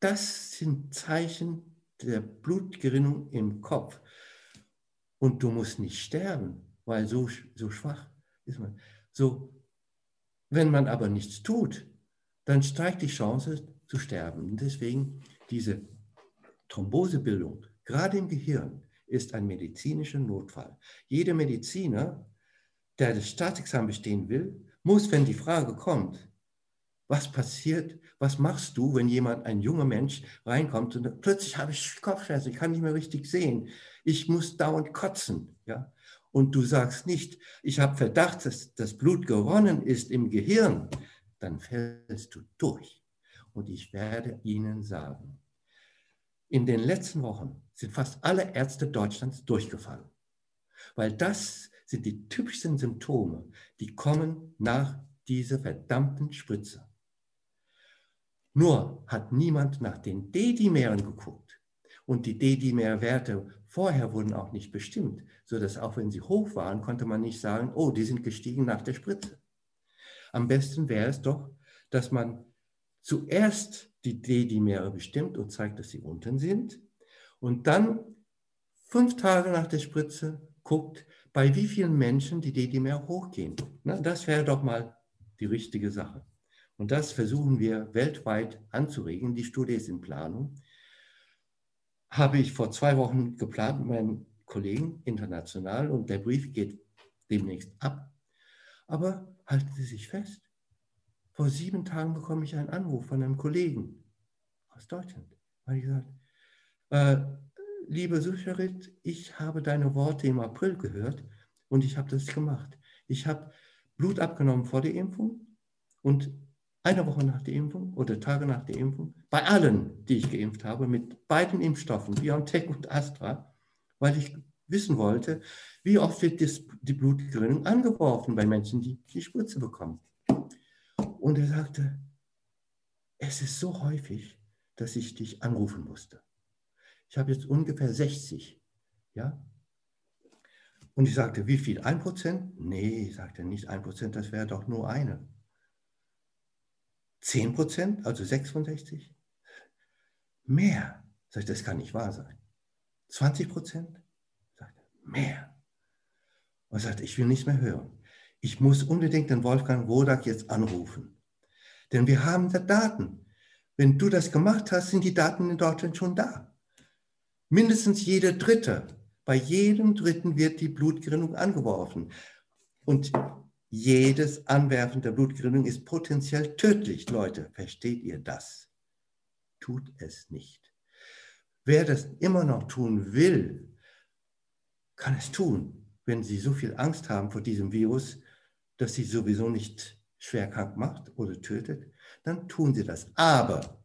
Das sind Zeichen der Blutgerinnung im Kopf. Und du musst nicht sterben, weil so, so schwach ist man. So, wenn man aber nichts tut, dann steigt die Chance zu sterben. Und deswegen diese Thrombosebildung, gerade im Gehirn, ist ein medizinischer Notfall. Jeder Mediziner, der das Staatsexamen bestehen will, muss, wenn die Frage kommt, was passiert, was machst du, wenn jemand, ein junger Mensch, reinkommt und plötzlich habe ich Kopfschmerzen, ich kann nicht mehr richtig sehen, ich muss dauernd kotzen, ja? Und du sagst nicht, ich habe Verdacht, dass das Blut geronnen ist im Gehirn, dann fällst du durch. Und ich werde Ihnen sagen, in den letzten Wochen sind fast alle Ärzte Deutschlands durchgefallen, weil das sind die typischsten Symptome, die kommen nach dieser verdammten Spritze. Nur hat niemand nach den D-Dimeren geguckt. Und die D-Dimer-Werte vorher wurden auch nicht bestimmt, sodass auch wenn sie hoch waren, konnte man nicht sagen, oh, die sind gestiegen nach der Spritze. Am besten wäre es doch, dass man zuerst die D-Dimere bestimmt und zeigt, dass sie unten sind und dann fünf Tage nach der Spritze guckt, bei wie vielen Menschen die D-Dimere hochgehen. Na, das wäre doch mal die richtige Sache. Und das versuchen wir weltweit anzuregen. Die Studie ist in Planung. Habe ich vor zwei Wochen geplant mit meinen Kollegen international und der Brief geht demnächst ab. Aber halten Sie sich fest, vor sieben Tagen bekomme ich einen Anruf von einem Kollegen aus Deutschland. Weil ich gesagt, äh, liebe Sucharit, ich habe deine Worte im April gehört und ich habe das gemacht. Ich habe Blut abgenommen vor der Impfung und eine Woche nach der Impfung oder Tage nach der Impfung, bei allen, die ich geimpft habe, mit beiden Impfstoffen, BioNTech und Astra, weil ich wissen wollte, wie oft wird die Blutgerinnung angeworfen bei Menschen, die die Spritze bekommen. Und er sagte, es ist so häufig, dass ich dich anrufen musste. Ich habe jetzt ungefähr 60. Ja? Und ich sagte, wie viel? Ein Prozent? Nee, sagte er, nicht ein Prozent, das wäre doch nur eine. Zehn Prozent, also 66? Mehr. Sag ich, das kann nicht wahr sein. 20 Prozent? Sagt er, mehr. Und sagt, ich will nichts mehr hören. Ich muss unbedingt den Wolfgang Wodak jetzt anrufen. Denn wir haben da Daten. Wenn du das gemacht hast, sind die Daten in Deutschland schon da. Mindestens jeder Dritte. Bei jedem Dritten wird die Blutgerinnung angeworfen. Und jedes Anwerfen der Blutgerinnung ist potenziell tödlich. Leute, versteht ihr das? Tut es nicht. Wer das immer noch tun will, kann es tun, wenn sie so viel Angst haben vor diesem Virus, dass sie sowieso nicht schwer krank macht oder tötet, dann tun sie das. Aber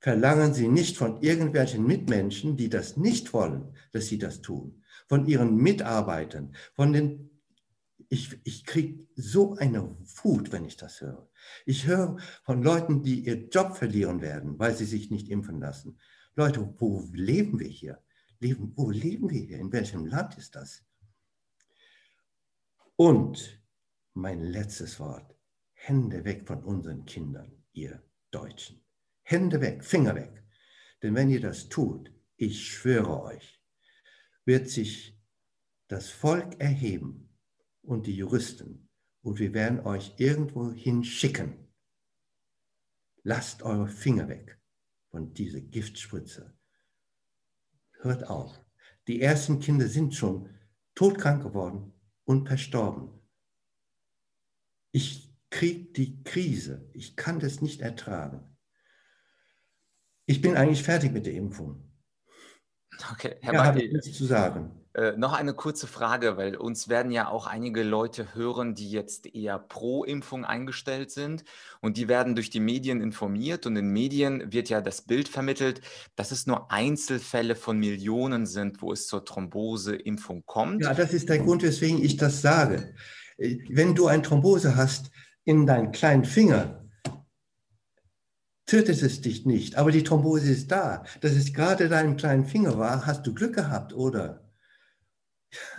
verlangen Sie nicht von irgendwelchen Mitmenschen, die das nicht wollen, dass sie das tun. Von Ihren Mitarbeitern, von den ich, ich kriege so eine Wut, wenn ich das höre. Ich höre von Leuten, die ihr Job verlieren werden, weil sie sich nicht impfen lassen. Leute, wo leben wir hier? Leben, wo leben wir hier? In welchem Land ist das? Und mein letztes Wort. Hände weg von unseren Kindern, ihr Deutschen. Hände weg, Finger weg. Denn wenn ihr das tut, ich schwöre euch, wird sich das Volk erheben und die Juristen und wir werden euch irgendwo hinschicken. Lasst eure Finger weg von dieser Giftspritze. Hört auf. Die ersten Kinder sind schon todkrank geworden und verstorben. Ich kriege die Krise. Ich kann das nicht ertragen. Ich bin eigentlich fertig mit der Impfung.
Okay, Herr
ja, Bartl, nichts zu sagen.
Äh, noch eine kurze Frage, weil uns werden ja auch einige Leute hören, die jetzt eher pro Impfung eingestellt sind und die werden durch die Medien informiert und in Medien wird ja das Bild vermittelt, dass es nur Einzelfälle von Millionen sind, wo es zur Thromboseimpfung kommt.
Ja, das ist der Grund, weswegen ich das sage. Äh, wenn du eine Thrombose hast in deinen kleinen Finger, tötet es dich nicht, aber die Thrombose ist da. Dass es gerade deinem kleinen Finger war, hast du Glück gehabt, oder?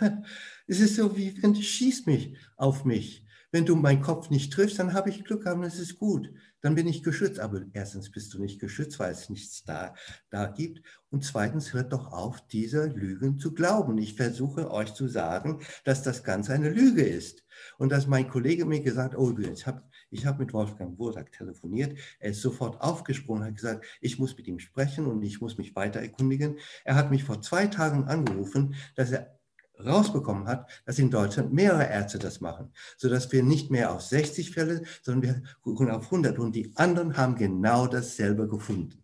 es ist so, wie wenn du schießt mich auf mich. Wenn du meinen Kopf nicht triffst, dann habe ich Glück gehabt und es ist gut. Dann bin ich geschützt. Aber erstens bist du nicht geschützt, weil es nichts da, da gibt. Und zweitens hört doch auf, dieser Lügen zu glauben. Ich versuche euch zu sagen, dass das Ganze eine Lüge ist. Und dass mein Kollege mir gesagt hat, oh, ich habe ich habe mit Wolfgang Bursack telefoniert. Er ist sofort aufgesprungen, hat gesagt, ich muss mit ihm sprechen und ich muss mich weiter erkundigen. Er hat mich vor zwei Tagen angerufen, dass er rausbekommen hat, dass in Deutschland mehrere Ärzte das machen, sodass wir nicht mehr auf 60 Fälle, sondern wir gucken auf 100 und die anderen haben genau dasselbe gefunden.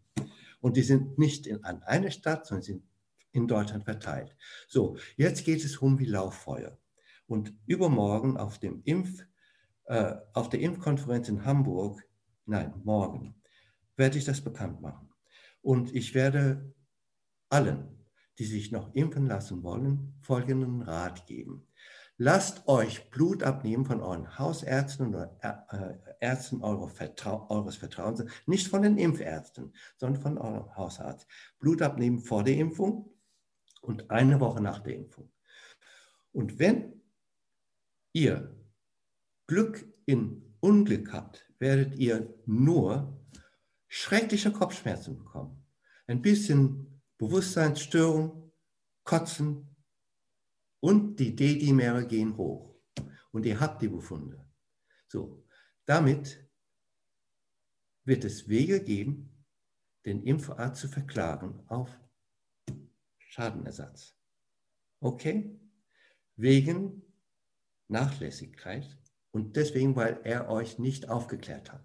Und die sind nicht in, an einer Stadt, sondern sind in Deutschland verteilt. So, jetzt geht es um wie Lauffeuer. Und übermorgen auf dem Impf äh, auf der Impfkonferenz in Hamburg, nein, morgen, werde ich das bekannt machen. Und ich werde allen, die sich noch impfen lassen wollen, folgenden Rat geben. Lasst euch Blut abnehmen von euren Hausärzten oder äh, Ärzten eures, Vertrau eures Vertrauens, nicht von den Impfärzten, sondern von eurem Hausarzt. Blut abnehmen vor der Impfung und eine Woche nach der Impfung. Und wenn ihr Glück in Unglück habt, werdet ihr nur schreckliche Kopfschmerzen bekommen. Ein bisschen Bewusstseinsstörung, Kotzen und die D-Dimere gehen hoch. Und ihr habt die Befunde. So, damit wird es Wege geben, den Impfarzt zu verklagen auf Schadenersatz. Okay? Wegen Nachlässigkeit und deswegen, weil er euch nicht aufgeklärt hat,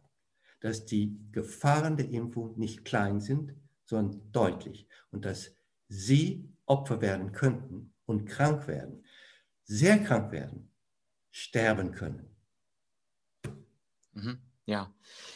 dass die Gefahren der Impfung nicht klein sind, sondern deutlich und dass sie Opfer werden könnten und krank werden, sehr krank werden, sterben können.
Mhm. Ja.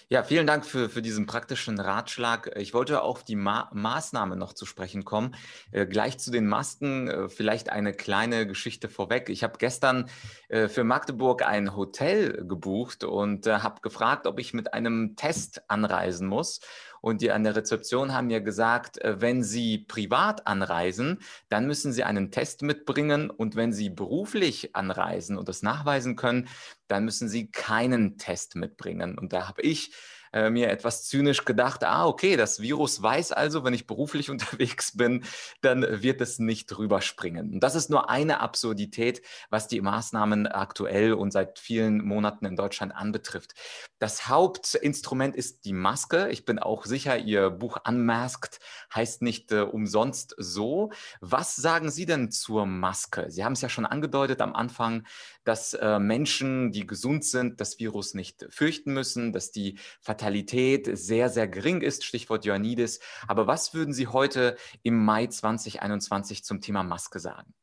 Ja, vielen Dank für, für diesen praktischen Ratschlag. Ich wollte auf die Ma Maßnahme noch zu sprechen kommen. Äh, gleich zu den Masken äh, vielleicht eine kleine Geschichte vorweg. Ich habe gestern äh, für Magdeburg ein Hotel gebucht und äh, habe gefragt, ob ich mit einem Test anreisen muss. Und die an der Rezeption haben mir gesagt, äh, wenn Sie privat anreisen, dann müssen Sie einen Test mitbringen. Und wenn Sie beruflich anreisen und das nachweisen können, dann müssen Sie keinen Test mitbringen. Und da habe ich äh, mir etwas zynisch gedacht, ah, okay, das Virus weiß also, wenn ich beruflich unterwegs bin, dann wird es nicht rüberspringen. Und das ist nur eine Absurdität, was die Maßnahmen aktuell und seit vielen Monaten in Deutschland anbetrifft. Das Hauptinstrument ist die Maske. Ich bin auch sicher, Ihr Buch Unmasked heißt nicht äh, umsonst so. Was sagen Sie denn zur Maske? Sie haben es ja schon angedeutet am Anfang, dass äh, Menschen, die gesund sind, das Virus nicht fürchten müssen, dass die Fatalität sehr, sehr gering ist, Stichwort Ioannidis. Aber was würden Sie heute im Mai 2021 zum Thema Maske sagen?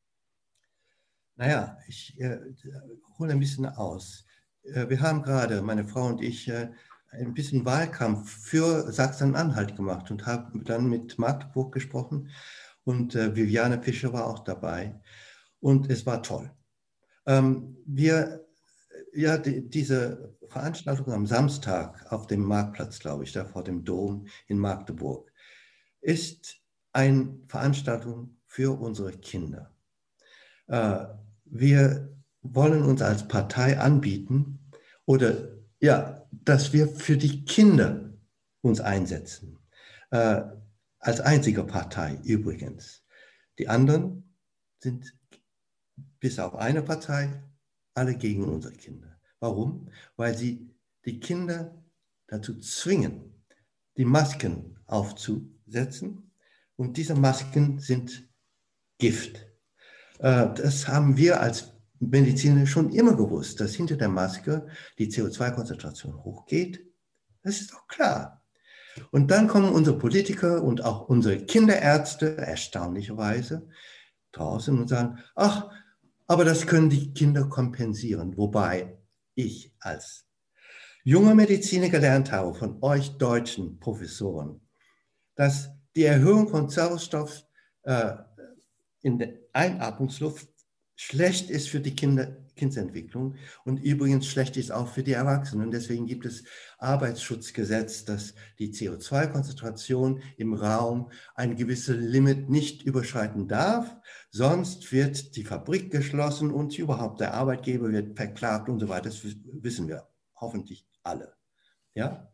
Naja, ich äh, hole ein bisschen aus. Äh, wir haben gerade, meine Frau und ich, äh, ein bisschen Wahlkampf für Sachsen-Anhalt gemacht und haben dann mit Magdeburg gesprochen und äh, Viviane Fischer war auch dabei und es war toll. Ähm, wir, ja, die, diese Veranstaltung am Samstag auf dem Marktplatz, glaube ich, da vor dem Dom in Magdeburg, ist eine Veranstaltung für unsere Kinder. Äh, wir wollen uns als Partei anbieten oder ja, dass wir für die Kinder uns einsetzen. Äh, als einzige Partei übrigens. Die anderen sind bis auf eine Partei, alle gegen unsere Kinder. Warum? Weil sie die Kinder dazu zwingen, die Masken aufzusetzen. Und diese Masken sind Gift. Äh, das haben wir als Mediziner schon immer gewusst, dass hinter der Maske die CO2-Konzentration hochgeht. Das ist doch klar. Und dann kommen unsere Politiker und auch unsere Kinderärzte erstaunlicherweise draußen und sagen, ach, aber das können die Kinder kompensieren. Wobei ich als junger Mediziner gelernt habe von euch deutschen Professoren, dass die Erhöhung von Sauerstoff äh, in der Einatmungsluft schlecht ist für die Kinder, Kindsentwicklung und übrigens schlecht ist auch für die Erwachsenen. Deswegen gibt es Arbeitsschutzgesetz, dass die CO2-Konzentration im Raum ein gewisses Limit nicht überschreiten darf. Sonst wird die Fabrik geschlossen und überhaupt der Arbeitgeber wird verklagt und so weiter. Das wissen wir hoffentlich alle. Ja?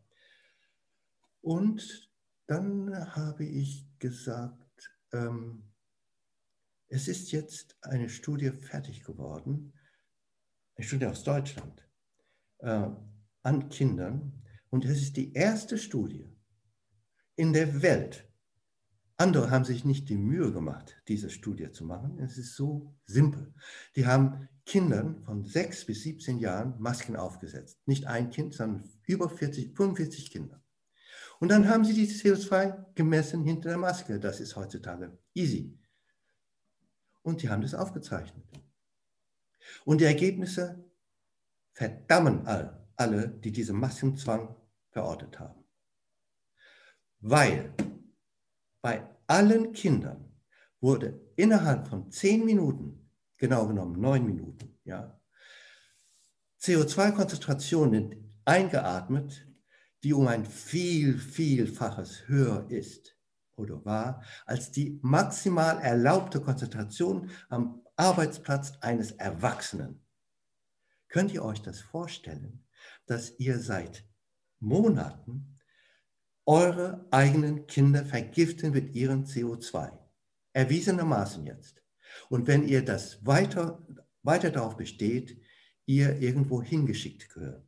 Und dann habe ich gesagt, ähm, es ist jetzt eine Studie fertig geworden, eine Studie aus Deutschland, äh, an Kindern. Und es ist die erste Studie in der Welt. Andere haben sich nicht die Mühe gemacht, diese Studie zu machen. Es ist so simpel. Die haben Kindern von 6 bis 17 Jahren Masken aufgesetzt. Nicht ein Kind, sondern über 40, 45 Kinder. Und dann haben sie die CO2 gemessen hinter der Maske. Das ist heutzutage easy und die haben das aufgezeichnet. Und die Ergebnisse verdammen all, alle, die diesen Massenzwang verortet haben. Weil bei allen Kindern wurde innerhalb von zehn Minuten, genau genommen neun Minuten, ja, CO2-Konzentrationen eingeatmet, die um ein viel, vielfaches höher ist oder war als die maximal erlaubte Konzentration am Arbeitsplatz eines Erwachsenen. Könnt ihr euch das vorstellen, dass ihr seit Monaten eure eigenen Kinder vergiften mit ihrem CO2? Erwiesenermaßen jetzt. Und wenn ihr das weiter, weiter darauf besteht, ihr irgendwo hingeschickt gehört.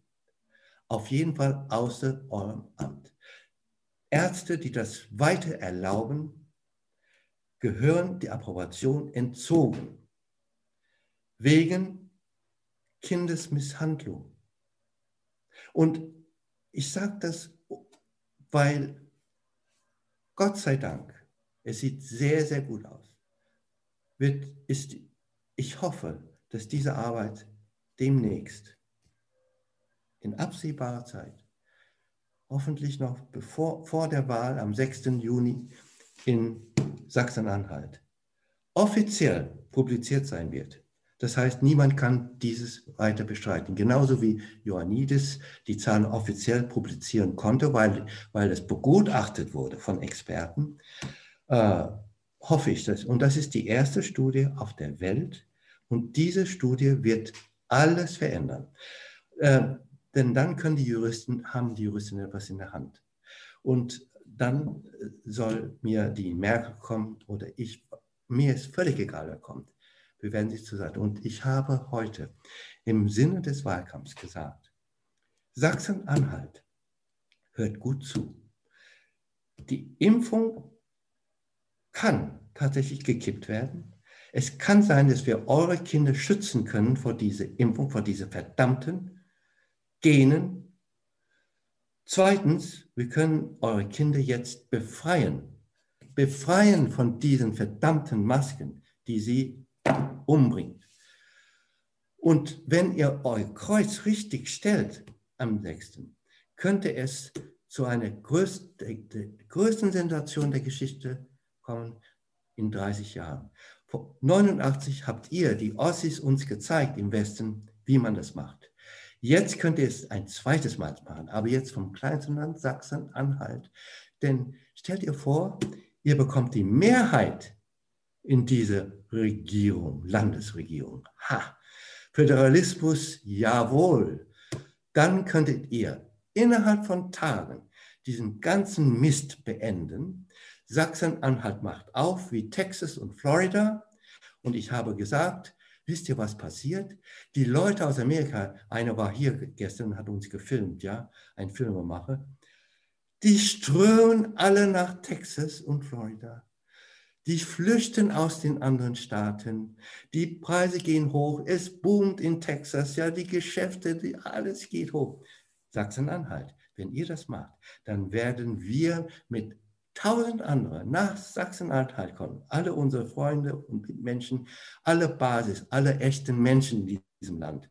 Auf jeden Fall außer eurem Amt. Ärzte, die das weiter erlauben, gehören die Approbation entzogen wegen Kindesmisshandlung. Und ich sage das, weil Gott sei Dank Es sieht sehr, sehr gut aus. Wird, ist, ich hoffe, dass diese Arbeit demnächst in absehbarer Zeit, hoffentlich noch bevor, vor der Wahl am 6. Juni in Sachsen-Anhalt, offiziell publiziert sein wird. Das heißt, niemand kann dieses weiter bestreiten. Genauso wie Ioannidis die Zahlen offiziell publizieren konnte, weil, weil es begutachtet wurde von Experten, äh, hoffe ich das. Und das ist die erste Studie auf der Welt. Und diese Studie wird alles verändern. Äh, denn dann können die Juristen, haben die Juristen etwas in der Hand. Und dann soll mir die Merkel kommen oder ich, mir ist völlig egal, wer kommt wir werden sie zur Seite. Und ich habe heute im Sinne des Wahlkampfs gesagt, Sachsen-Anhalt hört gut zu. Die Impfung kann tatsächlich gekippt werden. Es kann sein, dass wir eure Kinder schützen können vor dieser Impfung, vor dieser verdammten Genen. Zweitens, wir können eure Kinder jetzt befreien. Befreien von diesen verdammten Masken, die sie umbringt. Und wenn ihr euer Kreuz richtig stellt am 6., könnte es zu einer größten, größten Sensation der Geschichte kommen in 30 Jahren. Vor 89 habt ihr, die Ossis, uns gezeigt im Westen, wie man das macht. Jetzt könnt ihr es ein zweites Mal machen, aber jetzt vom kleinsten Land Sachsen-Anhalt. Denn stellt ihr vor, ihr bekommt die Mehrheit in diese Regierung, Landesregierung. Ha! Föderalismus, jawohl. Dann könntet ihr innerhalb von Tagen diesen ganzen Mist beenden. Sachsen-Anhalt macht auf wie Texas und Florida. Und ich habe gesagt, wisst ihr, was passiert? Die Leute aus Amerika, einer war hier gestern und hat uns gefilmt, ja, ein Filmemacher, die strömen alle nach Texas und Florida die flüchten aus den anderen Staaten. Die Preise gehen hoch. Es boomt in Texas. Ja, die Geschäfte, die, alles geht hoch. Sachsen-Anhalt, wenn ihr das macht, dann werden wir mit tausend anderen nach Sachsen-Anhalt kommen. Alle unsere Freunde und Menschen, alle Basis, alle echten Menschen in diesem Land.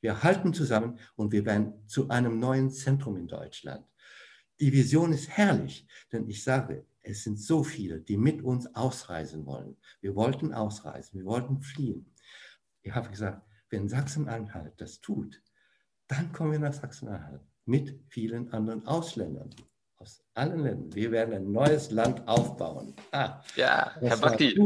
Wir halten zusammen und wir werden zu einem neuen Zentrum in Deutschland. Die Vision ist herrlich, denn ich sage, es sind so viele, die mit uns ausreisen wollen. Wir wollten ausreisen, wir wollten fliehen. Ich habe gesagt, wenn Sachsen-Anhalt das tut, dann kommen wir nach Sachsen-Anhalt mit vielen anderen Ausländern aus allen Ländern. Wir werden ein neues Land aufbauen.
Ah, ja, Herr Bakti,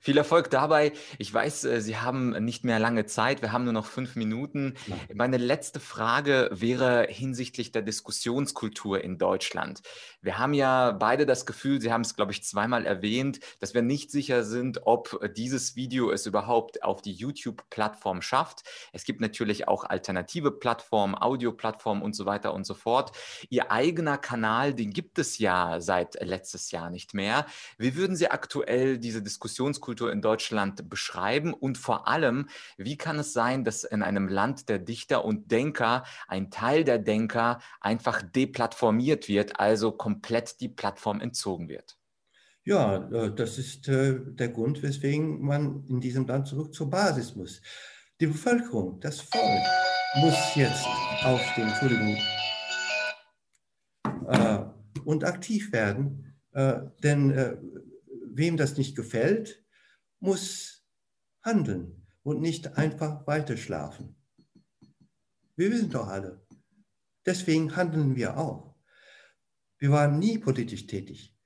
viel Erfolg dabei. Ich weiß, äh, Sie haben nicht mehr lange Zeit. Wir haben nur noch fünf Minuten. Meine letzte Frage wäre hinsichtlich der Diskussionskultur in Deutschland. Wir haben ja beide das Gefühl, Sie haben es, glaube ich, zweimal erwähnt, dass wir nicht sicher sind, ob dieses Video es überhaupt auf die YouTube-Plattform schafft. Es gibt natürlich auch alternative Plattformen, Audio-Plattformen und so weiter und so fort. Ihr eigener Kanal, den gibt es ja seit letztes Jahr nicht mehr. Wie würden Sie aktuell diese Diskussionskultur in Deutschland beschreiben? Und vor allem, wie kann es sein, dass in einem Land der Dichter und Denker ein Teil der Denker einfach deplattformiert wird, also komplett die Plattform entzogen wird?
Ja, äh, das ist äh, der Grund, weswegen man in diesem Land zurück zur Basis muss. Die Bevölkerung, das Volk muss jetzt auf den, Entschuldigung, äh, und aktiv werden. Äh, denn äh, wem das nicht gefällt, muss handeln und nicht einfach weiter schlafen. Wir wissen doch alle. Deswegen handeln wir auch. Wir waren nie politisch tätig.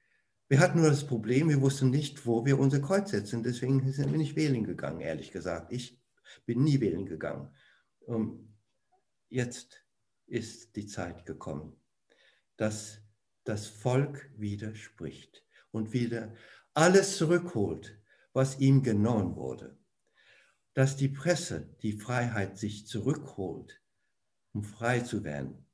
Wir hatten nur das Problem, wir wussten nicht, wo wir unser Kreuz setzen. Deswegen sind wir nicht wählen gegangen, ehrlich gesagt. Ich bin nie wählen gegangen. Und jetzt ist die Zeit gekommen, dass das Volk widerspricht und wieder alles zurückholt, was ihm genommen wurde. Dass die Presse die Freiheit sich zurückholt, um frei zu werden.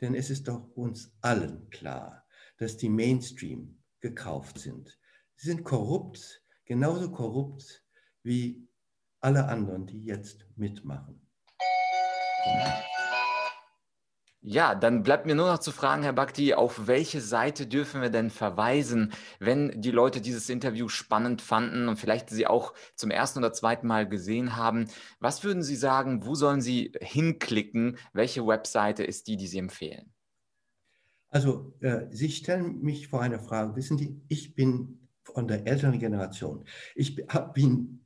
Denn es ist doch uns allen klar, dass die Mainstream gekauft sind. Sie sind korrupt, genauso korrupt wie alle anderen, die jetzt mitmachen.
Ja, dann bleibt mir nur noch zu fragen, Herr Bhakti, auf welche Seite dürfen wir denn verweisen, wenn die Leute dieses Interview spannend fanden und vielleicht Sie auch zum ersten oder zweiten Mal gesehen haben? Was würden Sie sagen, wo sollen Sie hinklicken? Welche Webseite ist die, die Sie empfehlen?
Also, äh, Sie stellen mich vor eine Frage. Wissen Sie, ich bin von der älteren Generation. Ich bin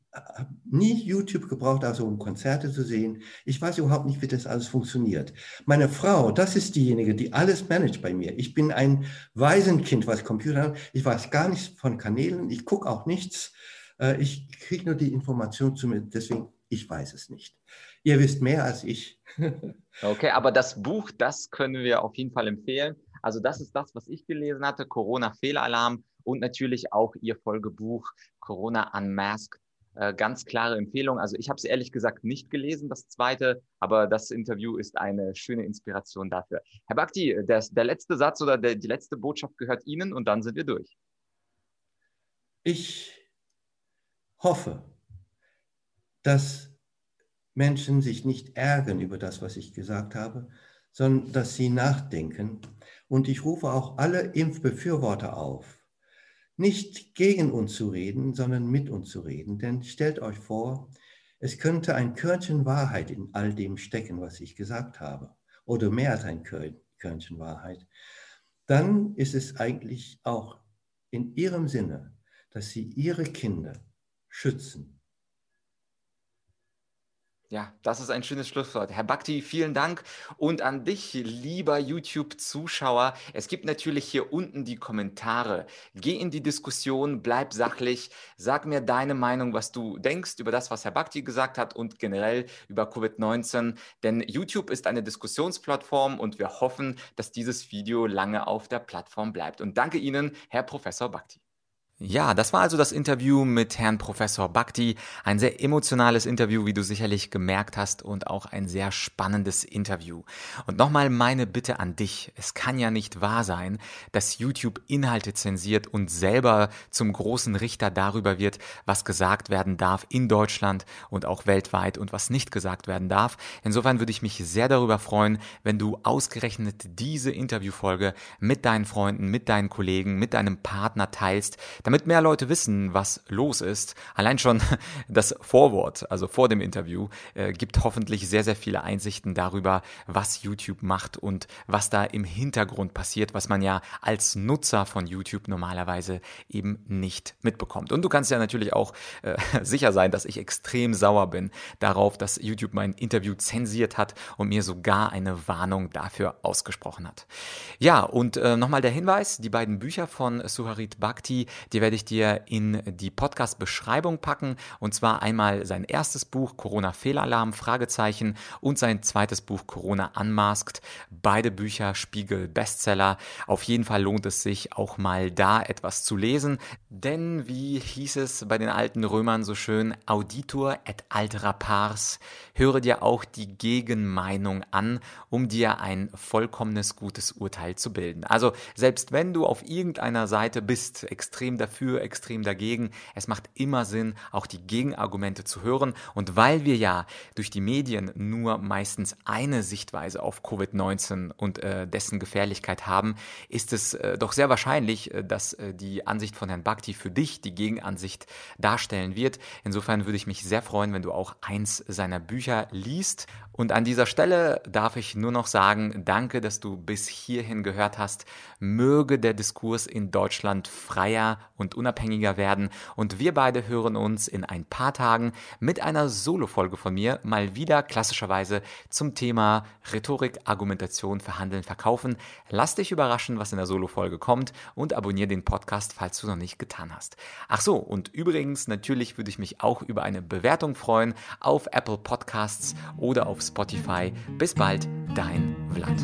nie YouTube gebraucht, also um Konzerte zu sehen. Ich weiß überhaupt nicht, wie das alles funktioniert. Meine Frau, das ist diejenige, die alles managt bei mir. Ich bin ein Waisenkind, was Computer hat. Ich weiß gar nichts von Kanälen. Ich gucke auch nichts. Äh, ich kriege nur die Information zu mir. Deswegen, ich weiß es nicht. Ihr wisst mehr als ich.
okay, aber das Buch, das können wir auf jeden Fall empfehlen. Also das ist das, was ich gelesen hatte, Corona-Fehlalarm und natürlich auch Ihr Folgebuch Corona Unmasked äh, ganz klare Empfehlung. Also ich habe es ehrlich gesagt nicht gelesen, das zweite, aber das Interview ist eine schöne Inspiration dafür. Herr Bhakti, der, der letzte Satz oder der, die letzte Botschaft gehört Ihnen und dann sind wir durch.
Ich hoffe, dass Menschen sich nicht ärgern über das, was ich gesagt habe, sondern dass sie nachdenken. Und ich rufe auch alle Impfbefürworter auf, nicht gegen uns zu reden, sondern mit uns zu reden. Denn stellt euch vor, es könnte ein Körnchen Wahrheit in all dem stecken, was ich gesagt habe, oder mehr als ein Körnchen Wahrheit. Dann ist es eigentlich auch in ihrem Sinne, dass sie ihre Kinder schützen
ja, das ist ein schönes Schlusswort. Herr Bhakti, vielen Dank. Und an dich, lieber YouTube-Zuschauer, es gibt natürlich hier unten die Kommentare. Geh in die Diskussion, bleib sachlich, sag mir deine Meinung, was du denkst über das, was Herr Bhakti gesagt hat und generell über Covid-19. Denn YouTube ist eine Diskussionsplattform und wir hoffen, dass dieses Video lange auf der Plattform bleibt. Und danke Ihnen, Herr Professor Bhakti. Ja, das war also das Interview mit Herrn Professor Bhakti. Ein sehr emotionales Interview, wie du sicherlich gemerkt hast, und auch ein sehr spannendes Interview. Und nochmal meine Bitte an dich. Es kann ja nicht wahr sein, dass YouTube Inhalte zensiert und selber zum großen Richter darüber wird, was gesagt werden darf in Deutschland und auch weltweit und was nicht gesagt werden darf. Insofern würde ich mich sehr darüber freuen, wenn du ausgerechnet diese Interviewfolge mit deinen Freunden, mit deinen Kollegen, mit deinem Partner teilst, damit mehr Leute wissen, was los ist, allein schon das Vorwort, also vor dem Interview, äh, gibt hoffentlich sehr, sehr viele Einsichten darüber, was YouTube macht und was da im Hintergrund passiert, was man ja als Nutzer von YouTube normalerweise eben nicht mitbekommt. Und du kannst ja natürlich auch äh, sicher sein, dass ich extrem sauer bin darauf, dass YouTube mein Interview zensiert hat und mir sogar eine Warnung dafür ausgesprochen hat. Ja, und äh, nochmal der Hinweis, die beiden Bücher von Suharit Bhakti, die werde ich dir in die Podcast-Beschreibung packen. Und zwar einmal sein erstes Buch Corona-Fehlalarm, Fragezeichen und sein zweites Buch Corona Unmasked. Beide Bücher Spiegel Bestseller. Auf jeden Fall lohnt es sich auch mal da etwas zu lesen. Denn wie hieß es bei den alten Römern so schön, Auditor et altera pars, höre dir auch die Gegenmeinung an, um dir ein vollkommenes gutes Urteil zu bilden. Also selbst wenn du auf irgendeiner Seite bist, extrem dafür extrem dagegen. Es macht immer Sinn, auch die Gegenargumente zu hören. Und weil wir ja durch die Medien nur meistens eine Sichtweise auf Covid-19 und äh, dessen Gefährlichkeit haben, ist es äh, doch sehr wahrscheinlich, äh, dass äh, die Ansicht von Herrn Bhakti für dich die Gegenansicht darstellen wird. Insofern würde ich mich sehr freuen, wenn du auch eins seiner Bücher liest. Und an dieser Stelle darf ich nur noch sagen, danke, dass du bis hierhin gehört hast. Möge der Diskurs in Deutschland freier und unabhängiger werden. Und wir beide hören uns in ein paar Tagen mit einer Solo-Folge von mir mal wieder klassischerweise zum Thema Rhetorik, Argumentation, Verhandeln, Verkaufen. Lass dich überraschen, was in der Solo-Folge kommt und abonniere den Podcast, falls du noch nicht getan hast. Ach so, und übrigens, natürlich würde ich mich auch über eine Bewertung freuen auf Apple Podcasts oder Spotify. Bis bald, dein Vlad.